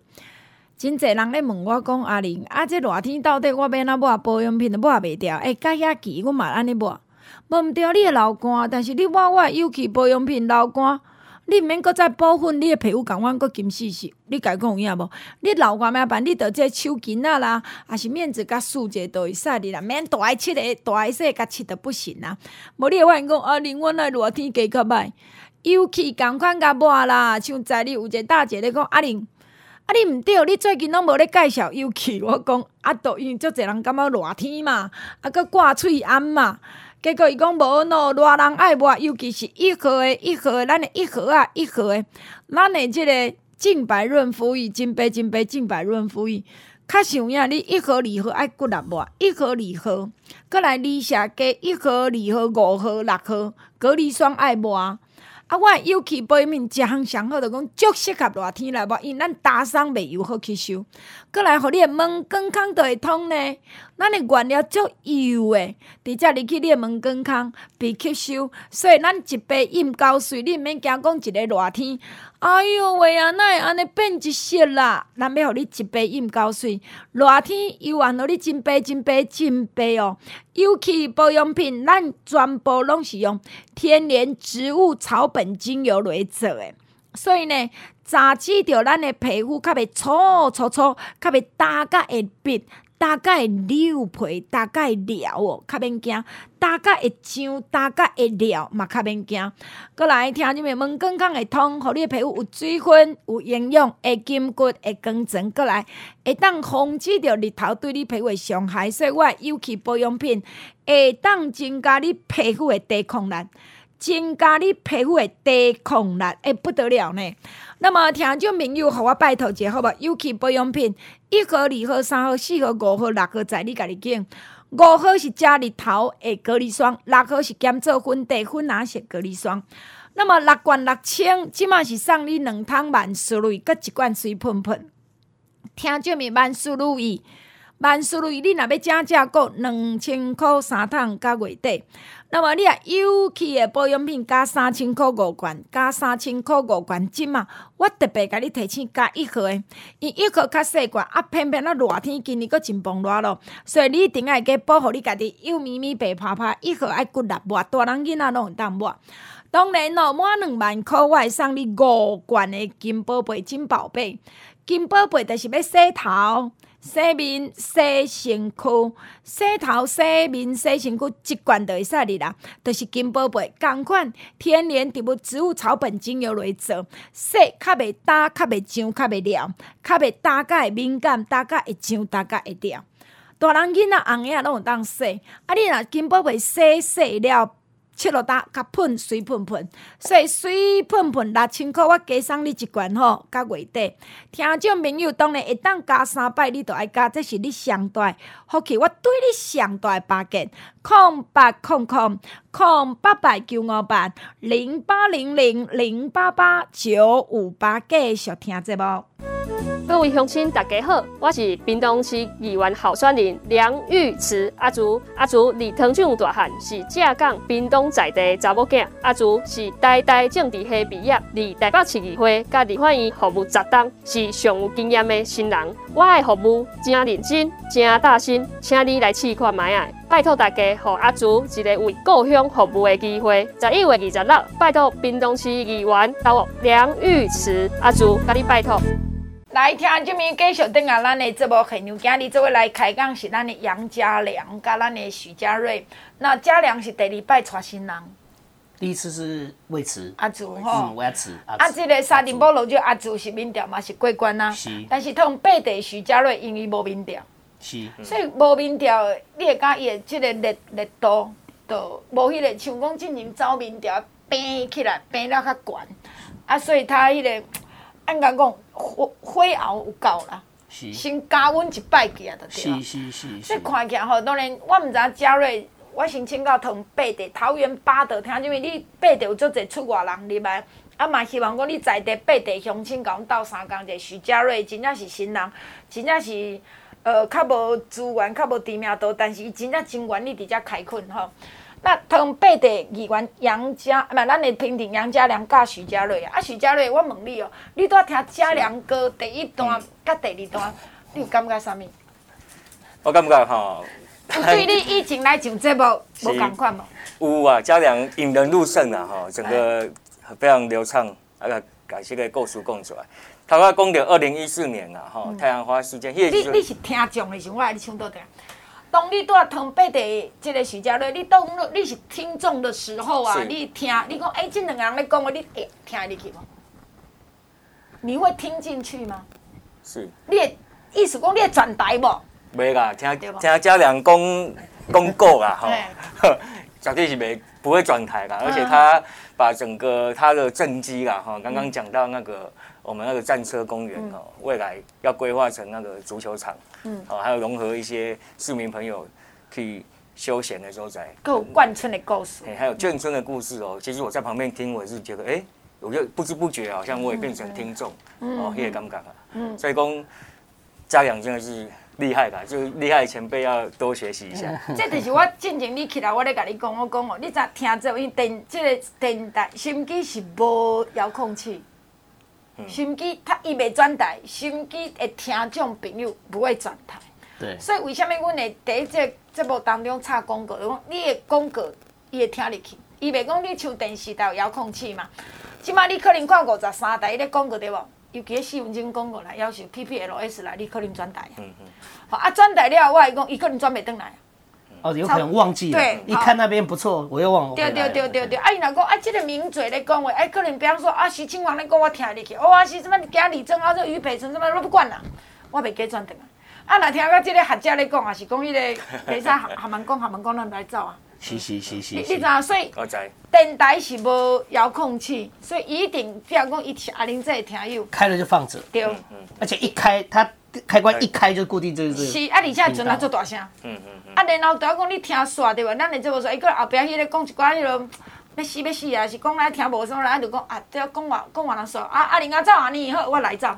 真侪人咧问我讲阿玲，啊，这热天到底我要哪抹保养品都抹袂掉？哎、欸，甲遐记我嘛安尼抹，无毋掉你会流汗，但是你抹我有机保养品流汗。你毋免搁再补粉，你的皮肤共阮搁金细细。你家讲有影无？你流汗咩办？你着这手巾仔啦，还是面子甲梳子都会使你啦。免大爱切的，大爱说甲切得不行啦！无你会发现讲啊，另外那热天加较歹，尤其共款甲抹啦。像在你有一个大姐咧讲阿玲，啊你毋对，你最近拢无咧介绍尤其，我讲啊，都因为足侪人感觉热天嘛，啊搁挂喙安嘛。结果伊讲无喏，偌人爱抹，尤其是一盒诶，一盒诶，咱诶一盒啊，一盒诶，咱诶即个净白润肤液，真白真白净白润肤液，较实有影，你一盒二盒爱几粒抹，一盒二盒，搁来二下加一盒二盒五盒六盒，隔离霜爱抹。啊，我尤其保养品一项上好，着讲足适合热天来抹，因咱打霜袂油好吸收，阁来互你诶毛健康都会通呢。咱诶原料足油诶，直接入去你诶毛健康被吸收，所以咱一杯饮够水，你毋免惊讲一个热天。哎哟喂啊，哪会安尼变一色啦？咱要互你一杯饮够水，热天又还互你真白真白真白哦。尤其保养品，咱全部拢是用天然植物草本精油来做诶，所以呢，早起着咱诶皮肤较袂粗粗粗，较袂大甲会变。大概会溜皮，大概了哦，较免惊；大概会上，大概会了嘛，较免惊。过来听你们问健康会通，互你的皮肤有水分、有营养，会筋骨、会光整。过来会当防止着日头对你皮肤的伤害，所以我尤其保养品会当增加你皮肤的抵抗力，增加你皮肤的抵抗力，会不得了呢。那么听众朋友，互我拜托一下好无？尤其保养品，一盒、二盒、三盒、四盒、五盒、六盒，在你家己拣。五号是加日头的隔离霜，六号是减做粉底粉啊是隔离霜。那么六罐六千，即马是送你两桶万事如意，搁一罐水喷喷。听众们万事如意，万事如意，你若要正正购两千块三桶到月底。那么你啊，有机的保养品加三千块五罐，加三千块五罐金嘛？我特别甲你提醒加一盒诶，伊一盒较细罐，啊偏偏啊热天今年阁真崩热咯，所以你一定爱加保护你家己，幼咪咪白趴趴，一盒爱骨力抹，大人囡仔拢有淡抹。当然咯，满两万块我会送你五罐的金宝贝金宝贝，金宝贝就是要洗头。洗面、洗身躯、洗头、洗面、洗身躯，一罐就会使哩啦。就是金宝贝，同款天然植物植物草本精油来做，洗较袂焦、较袂痒、较袂了，较袂焦、较会敏感、焦、较会痒、焦、较会掉。大人囡仔红仔拢有当洗，啊，你若金宝贝洗洗了。切落哒，甲喷水喷喷，所以水喷喷六千块，我加送你一罐吼，到月底。听众朋友当然会当加三百，你都爱加，这是你上大福气，我对你上大八件，空八空空空八八九五八零八零零零八八九五八，继续听节目。各位乡亲，大家好，我是屏东市议员候选人梁玉慈阿竹。阿竹离汤奖大汉，是正港屏东在地查某囝。阿竹是台大政治系毕业，离台北市议会甲立法院服务十当，是上有经验的新人。我的服务真认真，真大心，请你来试看卖啊！拜托大家，给阿竹一个为故乡服务的机会。十一月二十六，拜托屏东市议员到梁玉慈阿竹，甲你拜托。来听这边继续等下，咱的节目现场今日这位来开讲是咱的杨家良，甲咱的许家瑞。那家良是第二摆娶新人，第一次是魏慈阿祖吼，魏慈。啊，这个沙丁堡路就阿祖是民调嘛，是过关啊。是。但是通八地许家瑞因为无民调，是。所以无民调，你会讲伊的这个热热度，都无迄个像讲进行走民调，变起来变了较悬，啊，所以他迄个。按讲讲火火候有够啦，先加温一摆去啊，就对了。是是是。所以看起来吼，当然我毋知影嘉瑞，我先请教同八地桃园八德，听因为你八地有足侪出外人入来，啊嘛希望讲你在地八地乡亲甲阮斗相共者，徐嘉瑞真正是新人，真正是呃较无资源、较无知名度，但是伊真正真愿意伫遮开垦吼。那通八地议员杨家，唔系咱的评定杨家良甲徐家瑞啊。啊，徐家瑞，我问你哦，你拄仔听家良哥第一段甲第二段，你有感觉啥物？我感觉吼，有对你以前来上节目 无共款无？有啊，家良引人入胜啊，吼，整个非常流畅，啊个感谢个故事讲出来。头个讲到二零一四年啊，吼，太阳花事件，你你是听众的时候，我来你唱倒听。当你在通八弟这个许家瑞，你当你是听众的时候啊，你听，你讲哎，这两个人在讲话，你会听进去吗？你会听进去吗？是。你的意思讲你会转台无？袂啦，听听家良讲讲过啦，吼，绝对是没不会转台啦，而且他把整个他的政绩啦，哈，刚刚讲到那个。我们那个战车公园哦，未来要规划成那个足球场，嗯，哦，还有融合一些市民朋友去休闲的所在，够贯穿的故事，还有眷村的故事哦。其实我在旁边听，我也是觉得，哎，我就不知不觉好像我也变成听众，哦，也尴尬啊。嗯，所以讲家良真的是厉害的，就厉害的前辈要多学习一下。这就是我进前你起来，我咧跟你讲，我讲哦，你咋听着？因为电这个电台收音机是无遥控器。收音机他伊袂转台，心机会听众朋友不会转台。对。所以为什么阮会第一节节目当中插广告？讲你的广告伊会听入去，伊袂讲你像电视台有遥控器嘛？即马你可能看五十三台伊咧广告对无？尤其四分钟广告来要求 PPLS 来，你可能转台。嗯嗯。好啊，转台了，我来讲，伊可能转袂转来。哦，有可能忘记了。对，一看那边不错，我又忘了。对对对对对，啊，伊若讲啊，这个名嘴咧讲话，哎，可能比方说啊，徐清华咧讲我听入去，哦啊，是什么贾李正啊，这俞北辰什么我不管啦，我袂加转的。啊，若听到这个学者咧讲，也是讲伊个，袂使学学问讲，学问讲，咱来走啊。是是是是。你你知影？所以电台是无遥控器，所以一定比方讲一听阿玲这听友开了就放着。对。而且一开，它开关一开就固定这个。是啊，而且阵啊做大声。嗯嗯。啊，然后拄仔讲你听煞对无？咱会做无煞？伊搁后壁迄个讲一寡迄落要死要死啊！是讲来听无煞，咱就讲啊，这讲话讲完了煞。啊啊，林啊走啊，你以后我来走。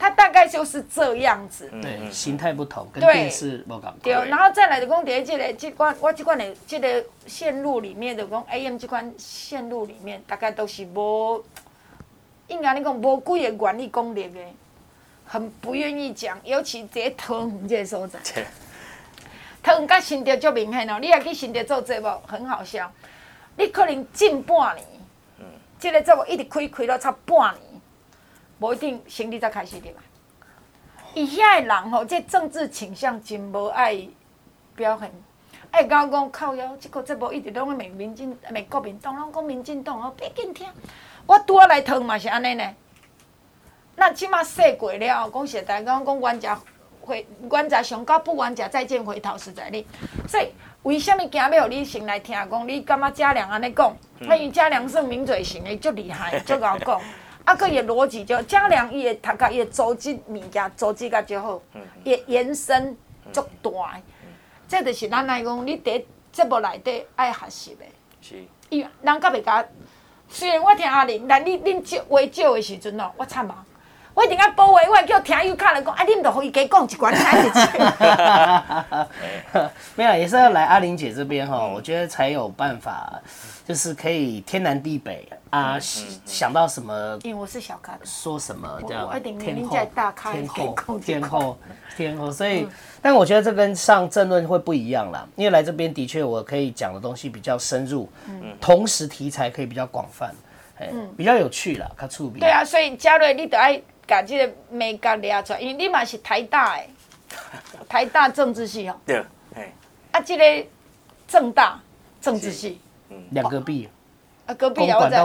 他大概就是这样子。对，形态不同，跟电视不同。对，然后再来就讲在这个这款我这款的这个线路里面，就讲 AM 这款线路里面，大概都是无，应该你讲无几个原理功能的，很不愿意讲，尤其在桃园这个所在。桃园甲新竹足明显哦，你也去新竹做节目，很好笑。你可能近半年，嗯，这个节目一直开开了差半年。无一定生理才开始的嘛。伊遐的人吼，这政治倾向真无爱表现，爱讲讲靠腰，这个节目一直拢在骂民进、骂国民党，拢讲民进党哦，别紧听。我拄仔来汤嘛是安尼呢。那起码说过了，讲实在讲，讲冤家回冤家相告，不冤家再见回头是在你。所以为什物今日互你先来听讲？你感觉嘉良安尼讲，因为嘉良是名嘴型的，足厉害，足敖讲。啊，个伊逻辑就嘉良伊个读甲伊个组织物件，组织甲就好，伊个延伸足大，这就是咱来讲，你伫节目内底爱学习的。是。伊人甲袂甲，虽然我听阿玲，但你恁少话少的时阵哦，我惨啊！我一定要保卫，我还叫听友卡来讲，啊，恁着互伊加讲一寡，才会知。没有，也是要来阿玲姐这边哈，我觉得才有办法。就是可以天南地北啊，想到什么？因为我是小咖，说什么这样？天后，天后，天后，天后。所以，但我觉得这跟上政论会不一样啦，因为来这边的确我可以讲的东西比较深入，同时题材可以比较广泛，比较有趣啦，较触笔。对啊，所以嘉瑞，你得爱把这个美甲掠出来，因为你嘛是台大诶，台大政治系哦。对，啊，这个政大政治系。两个壁，啊，隔壁啊，我在。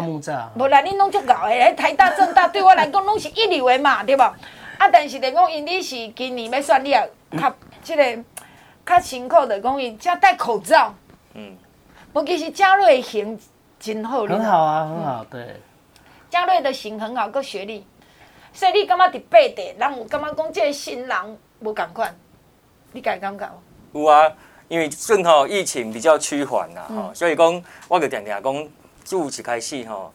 无啦，恁拢足搞诶，台大、政大 对我来讲拢是一流诶嘛，对无？啊，但是来讲，因你是今年要选，你也较这个较辛苦的讲，伊才戴口罩。嗯。无其实嘉瑞型真好。很好啊，很好，对。嘉瑞的型很好，个学历，所以你感觉伫八地，人有感觉讲即个新人无共款，你家感觉？有啊。因为正好疫情比较趋缓呐，哈，所以讲我就定定讲，自一开始吼，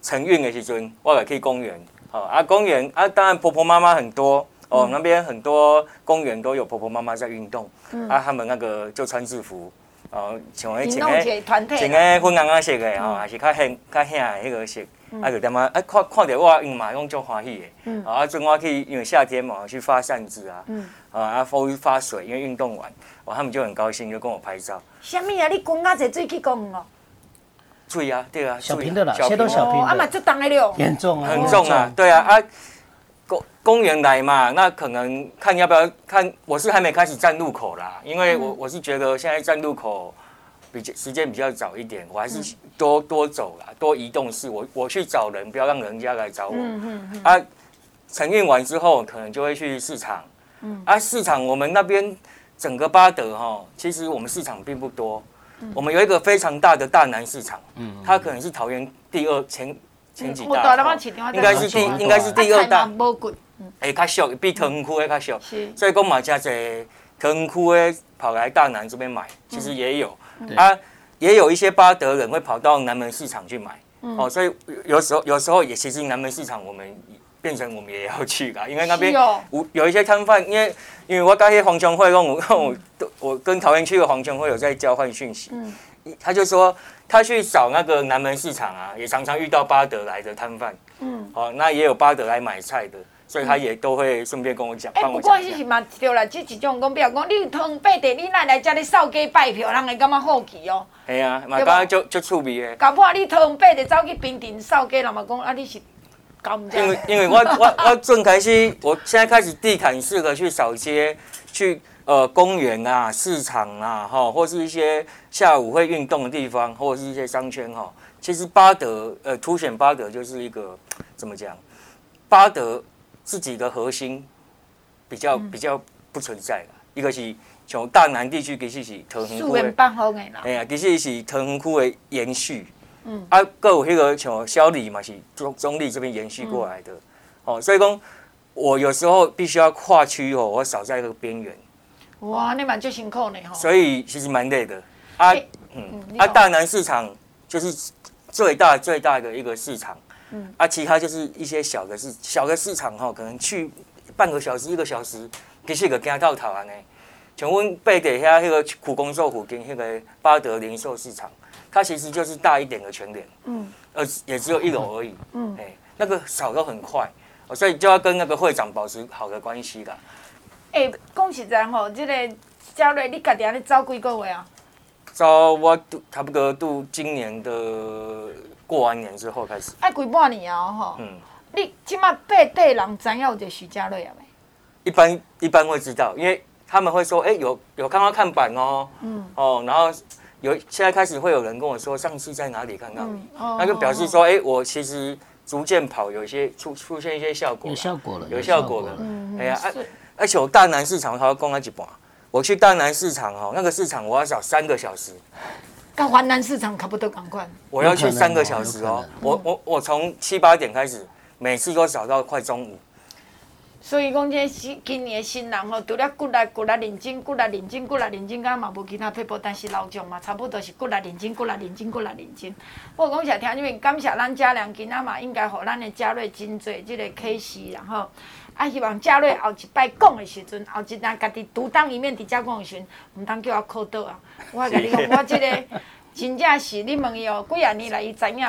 晨运的时阵，我就去公园，吼啊公园啊，当然婆婆妈妈很多，哦那边很多公园都有婆婆妈妈在运动，嗯啊他们那个就穿制服，哦像迄穿个穿个粉红红色的吼，还是较显较显的迄个色，啊就点啊，啊看看着我因嘛拢足欢喜的，啊阵我去因为夏天嘛去发扇子啊，啊啊风发水，因为运动完。哇，他们就很高兴，就跟我拍照。什么啊？你滚啊！这水去公园哦。水啊，对啊，小瓶的啦，切都小瓶的。啊嘛，就重的了。严重啊！很重啊，对啊啊，公公园来嘛，那可能看要不要看。我是还没开始站路口啦，因为我我是觉得现在站路口比较时间比较早一点，我还是多多走啦，多移动式。我我去找人，不要让人家来找我。嗯嗯嗯。啊，晨运完之后，可能就会去市场。嗯。啊，市场我们那边。整个巴德哈，其实我们市场并不多。我们有一个非常大的大南市场，嗯，它可能是桃园第二前前几大，应该是第应该是第二大。哎，较俗，比桃园区的较小。所以讲嘛，加在桃园区的跑来大南这边买，其实也有。啊，也有一些巴德人会跑到南门市场去买。哦，所以有时候有时候也其实南门市场我们。变成我们也要去啦，因为那边有有一些摊贩，因为因为我刚才黄琼会跟我我我跟桃园区的黄琼会有在交换讯息，他就说他去找那个南门市场啊，也常常遇到巴德来的摊贩，嗯，哦，那也有巴德来买菜的，所以他也都会顺便跟我讲。哎，不过是嘛，对啦，即一种讲，比如讲你通八德，你来来这里扫街拜票，人会感觉好奇哦。哎呀，嘛刚刚就就趣味的。搞不好你通八德走去平顶扫街，人嘛讲啊，你是。因为因为我 我我正开始，我现在开始地毯式的去扫街，去呃公园啊、市场啊，哈，或是一些下午会运动的地方，或者是一些商圈哈。其实巴德呃凸显巴德就是一个怎么讲？巴德自己的核心比较比较不存在了，一个是从大南地区其实是桃园区的，哎呀，其实是桃园区的延续。嗯，啊，各有迄个像小李嘛，是中中立这边延续过来的，哦，所以讲我有时候必须要跨区哦，我扫在一个边缘。哇，你蛮就辛苦呢哈。所以其实蛮累的。啊，嗯，啊，大南市场就是最大最大的一个市场，嗯，啊，其他就是一些小的市小的市场哈，可能去半个小时一个小时，其实个惊到头安尼。像阮背地遐迄个苦工作附近那个巴德零售市场，它其实就是大一点的全联，嗯，呃，也只有一楼 而已，嗯，哎，那个扫得很快，所以就要跟那个会长保持好的关系啦。哎，讲实在吼，这个嘉瑞，你家己安尼走几个月啊？走我度差不多度今年的过完年之后开始。哎几半年啊吼。嗯。你起码背地人知影有一个许嘉瑞啊没？一般一般会知道，因为。他们会说：“哎、欸，有有看到看板哦，嗯，哦，然后有现在开始会有人跟我说，上次在哪里看到你，嗯哦、那就表示说，哎、欸，我其实逐渐跑，有一些出出现一些效果，有效果了，有效果了，哎呀，而且我大南市场，他要逛了一半，我去大南市场哦，那个市场我要找三个小时，跟华南市场差不多赶快，我要去三个小时哦，我我我从七八点开始，每次都找到快中午。”所以讲，这新今年新人吼，除了骨力骨力认真，骨力认真，骨力认真，敢嘛无其他撇步，但是老将嘛，差不多是骨力认真，骨力认真，骨力认真。我讲实听你们感谢咱家良今仔嘛，应该互咱的家瑞真济这个启示，然后啊，希望嘉瑞后一摆讲的时阵，后一阵家己独当一面伫遮讲的时阵，毋通叫我靠倒啊！我甲你讲，我这个 真正是你问伊哦，几啊年来伊知影。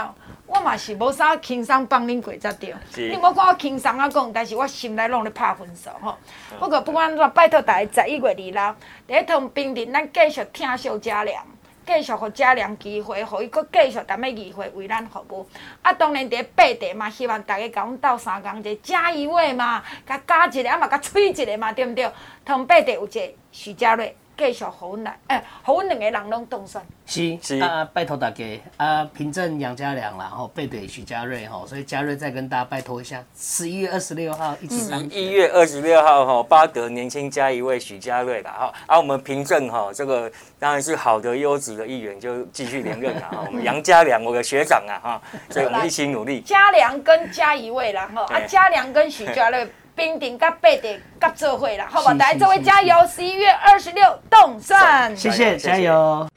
我嘛是无啥轻松帮恁过才对，是你无看我轻松啊讲，但是我心内拢咧拍分数吼。不过不管怎，拜托大家十一月二六，第一趟平镇，咱继续听小嘉良，继续互嘉良机会，互伊搁继续踮咧议会为咱服务。啊，当然伫八地嘛，希望大家甲阮斗三工者，加一位嘛，甲加一个，嘛甲吹一个嘛，对毋对？同八地有一个许嘉瑞。继续好阮来，哎，好阮两个人拢当选。是是啊，拜托大家啊，平镇杨家良啦，吼，背对许家瑞吼，所以嘉瑞再跟大家拜托一下，十一月二十六号一起上。十一月二十六号哈，巴德年轻加一位许家瑞啦，哈，啊，我们平镇哈，这个当然是好的优质的议员，就继续连任啦，哈，我们杨家良，我的学长啊，哈，所以我们一起努力。嘉良跟加一位啦，哈，啊，嘉良跟许家瑞。平镇甲八顶甲做伙啦，好不好？大家做伙加油！十一月二十六动算，谢谢，加油！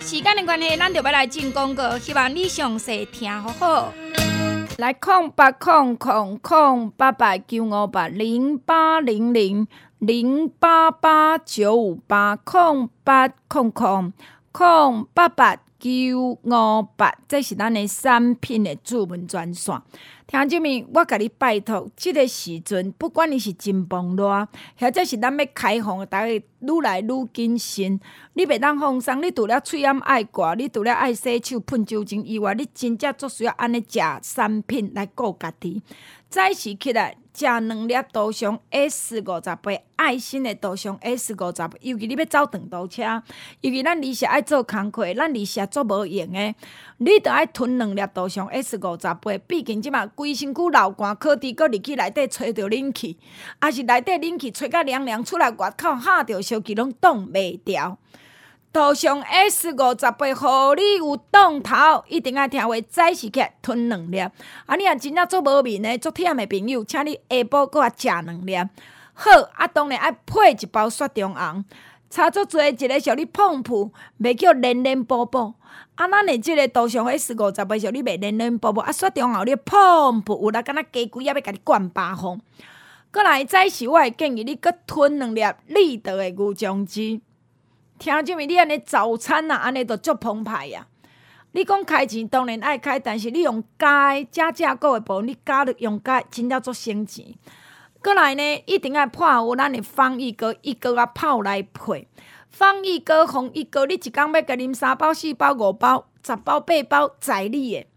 时间的关系，咱就要来进广告，希望你详细听好好。来空八空空空八八九五八零八零零零八八九五八空八空空空八八九五八，这是咱的产品的主文专线。听这面，我甲你拜托，这个时阵，不管你是真崩热，或者是咱要开放，大家愈来愈谨慎。你袂当放松，你除了喙暗爱挂，你除了爱洗手喷酒精以外，你真正足需要安尼食产品来顾家己。早时起来食两粒杜尚 S 五十八，爱心的杜尚 S 五十八，尤其你要走长途车，尤其咱离社爱做工课，咱离社做无用的，你着爱吞两粒杜尚 S 五十八。毕竟即嘛规身躯流汗，靠滴阁入去内底吹着冷气，还是内底冷气吹甲凉凉，出来外口哈着烧气拢挡袂牢。杜尚 S 五十八，互你有挡头，一定爱听话，早时起来吞两粒。啊，你若真正做无眠的、做忝的朋友，请你下晡阁较食两粒。好，啊，当然爱配一包雪中红，差足济一个小你碰碰，袂叫黏黏薄薄。啊，咱的即个杜尚 S 五十八，小你袂黏黏薄薄。啊，雪中红你碰碰，有力敢若鸡龟也要甲你灌八方。阁来再时，我会建议你阁吞两粒立德的牛樟芝。听这么你安尼早餐啊，安尼都足澎湃呀！你讲开钱当然爱开，但是你用加加价购的部分，你加了用加，真了足省钱。过来呢，一定爱破有咱的方一哥一哥啊泡来配。方一哥红一哥，你一工要甲啉三包、四包、五包、十包、八包，在你诶。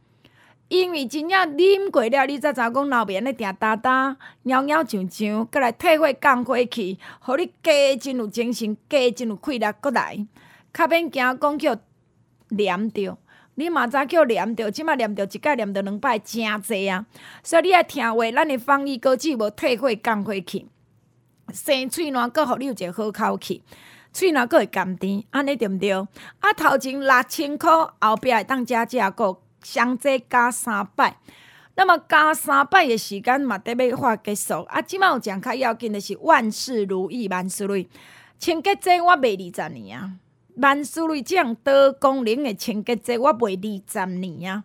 因为真正啉过了，你才知影讲老面咧定哒哒、蔫蔫上上，阁来退火降火气，互你加真有精神，加真有气力，阁来，较免惊讲叫黏着。你嘛知叫粘着，即马黏着一摆，粘着两摆，诚济啊！所以你爱听话，咱的防疫果子无退火降火气，生喙暖，阁互你有一个好口气，喙暖阁会甘甜，安尼对毋对？啊，头前六千箍，后壁会当加价购。上济加三百，那么加三百的时间嘛，得要快结束。啊，即马有讲较要紧的是万事如意，万事如意。清洁剂我卖二十年啊，万事如意这样多功能的清洁剂我卖二十年啊。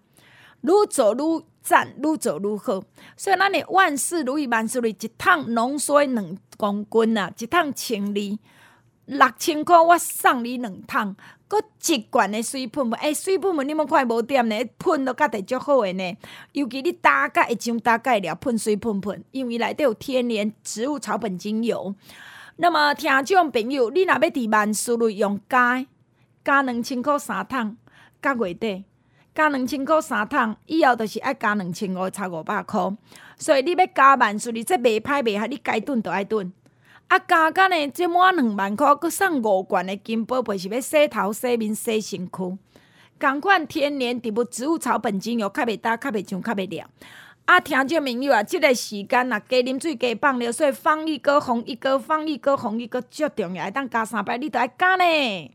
愈做愈赞，愈做愈好。所以咱的万事如意，万事如意，一桶浓水两公斤啊，一桶清理六千块，我送你两桶。搁一罐的水喷喷，诶、水喷喷你们看无点呢？喷都觉得足好诶呢。尤其你打钙会上打钙了，喷水喷喷，因为内底有天然植物草本精油。那么听众朋友，你若要伫万事如意用加加两千块三桶，到月底加两千块三桶，以后就是爱加两千五，差五百块。所以你要加万事如意，这袂歹袂歹，你该炖都爱炖。啊，加加呢，即满两万箍，阁送五罐的金宝贝，是要洗头、洗面、洗身躯。共款天然植物植物草本精油，较袂焦，较袂痒，较袂凉。啊，听众朋友啊，即、个时间啊，加啉水，加放尿，所以放一个红一个，放一个红一个，足重要，会当加三摆，你都爱加呢。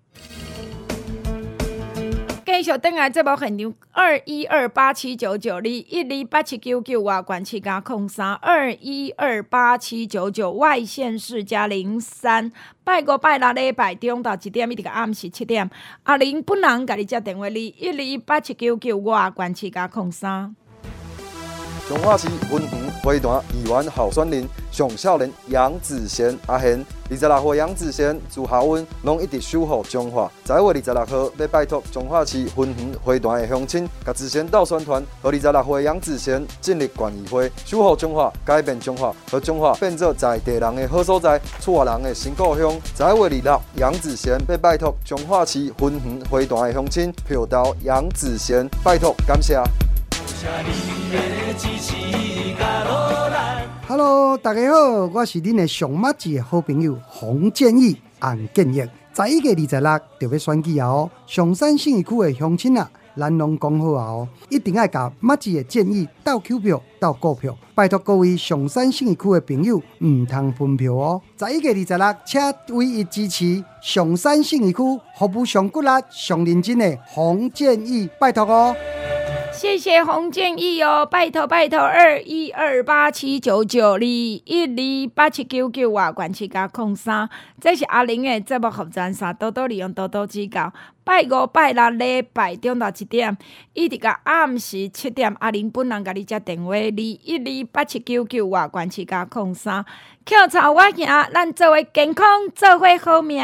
继续登来这部现场，二一二八七九九二一二八七九九我关七加空三二一二八七九九外线是加零三拜五拜六礼拜中到一点一直到暗时七点，阿玲本人甲你接电话，你一二八七九九我关七加空三。彰化市文园会团亿万候选人上少年杨子贤阿贤，二十六岁杨子贤祝校运拢一直守护彰化。十一月二十六号要拜托彰化市文园会团的乡亲，甲子贤到宣传，和二十六岁杨子贤进入县议会，守护彰化，改变彰化，和彰化变作在地人的好所在，厝外人的新故乡。十一月二六，杨子贤要拜托彰化市文园会团的乡亲，票到杨子贤，拜托感谢。Hello，大家好，我是恁的上麻子的好朋友洪建义、洪建义。十一月二十六就要选举哦，上山信义区的乡亲啊，咱拢讲好啊哦，一定要甲麻子的建议投 Q 票、投股票，拜托各位上山信义区的朋友唔通分票哦。十一月二十六，请唯一支持上山信义区服务上骨力、上认真的洪建义，拜托哦。谢谢洪建义哦，拜托拜托，二一二八七九九二一二八七九九啊，关七加空三，这是阿玲的节目服装衫，多多利用，多多指教。拜五拜六礼拜中到一点，一直到暗时七点，阿玲本人甲你接电话，二一二八七九九啊，关七加空三，口罩我行，咱做为健康，做为好命。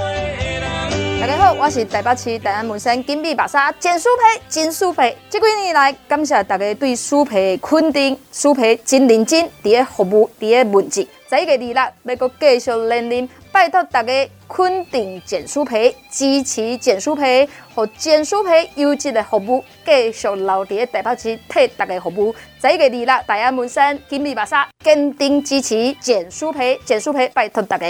大家好，我是台北市大安门山金碧白沙简书培金书培。这几年来，感谢大家对书培的肯定，舒培真认真，伫个服务，伫个问责。十一月二日，要搁继续连任，拜托大家肯定简书培，支持简书培，和简书培优质的服务，继续留伫个台北市替大家服务。十一月二日，大安门山金碧白沙坚定支持简书培，简书培，拜托大家。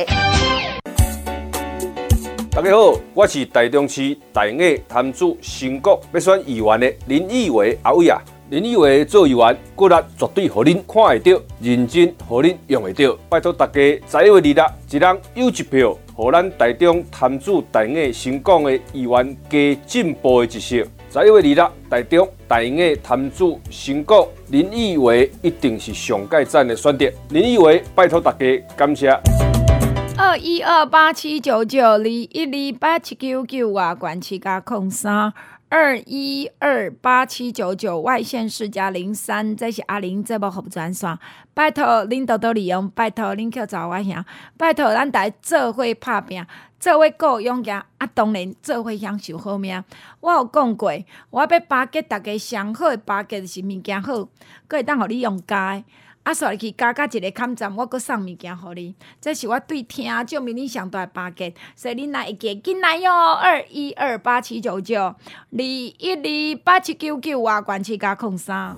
大家好，我是台中市大雅潭子新国要选议员的林义伟阿伟啊。林义伟做议员，骨力绝对互恁看会到，认真互恁用会到。拜托大家十一月二日，一人有一票，互咱台中摊主大雅新港的议员加进步的一色。十一月二日，台中大雅潭子新国林义伟一定是上届赞的选择。林义伟，拜托大家，感谢。二一二八七九九二一二八七九九啊，管七加空三二一二八七九九外线四加零三，这是阿玲这部服务专线，拜托恁多多利用，拜托恁去找我兄，拜托咱大家做伙拍拼，做伙够勇敢，啊当然做伙享受好命。我有讲过，我要巴结大家上好的巴结是物件好，搁会当互你用加。啊，煞去加加一个抗战，我搁送物件互你，这是我对听证明你上大巴结，所以恁来会记紧来哟，二一二八七九九，二一二八七九九啊，关起加空三。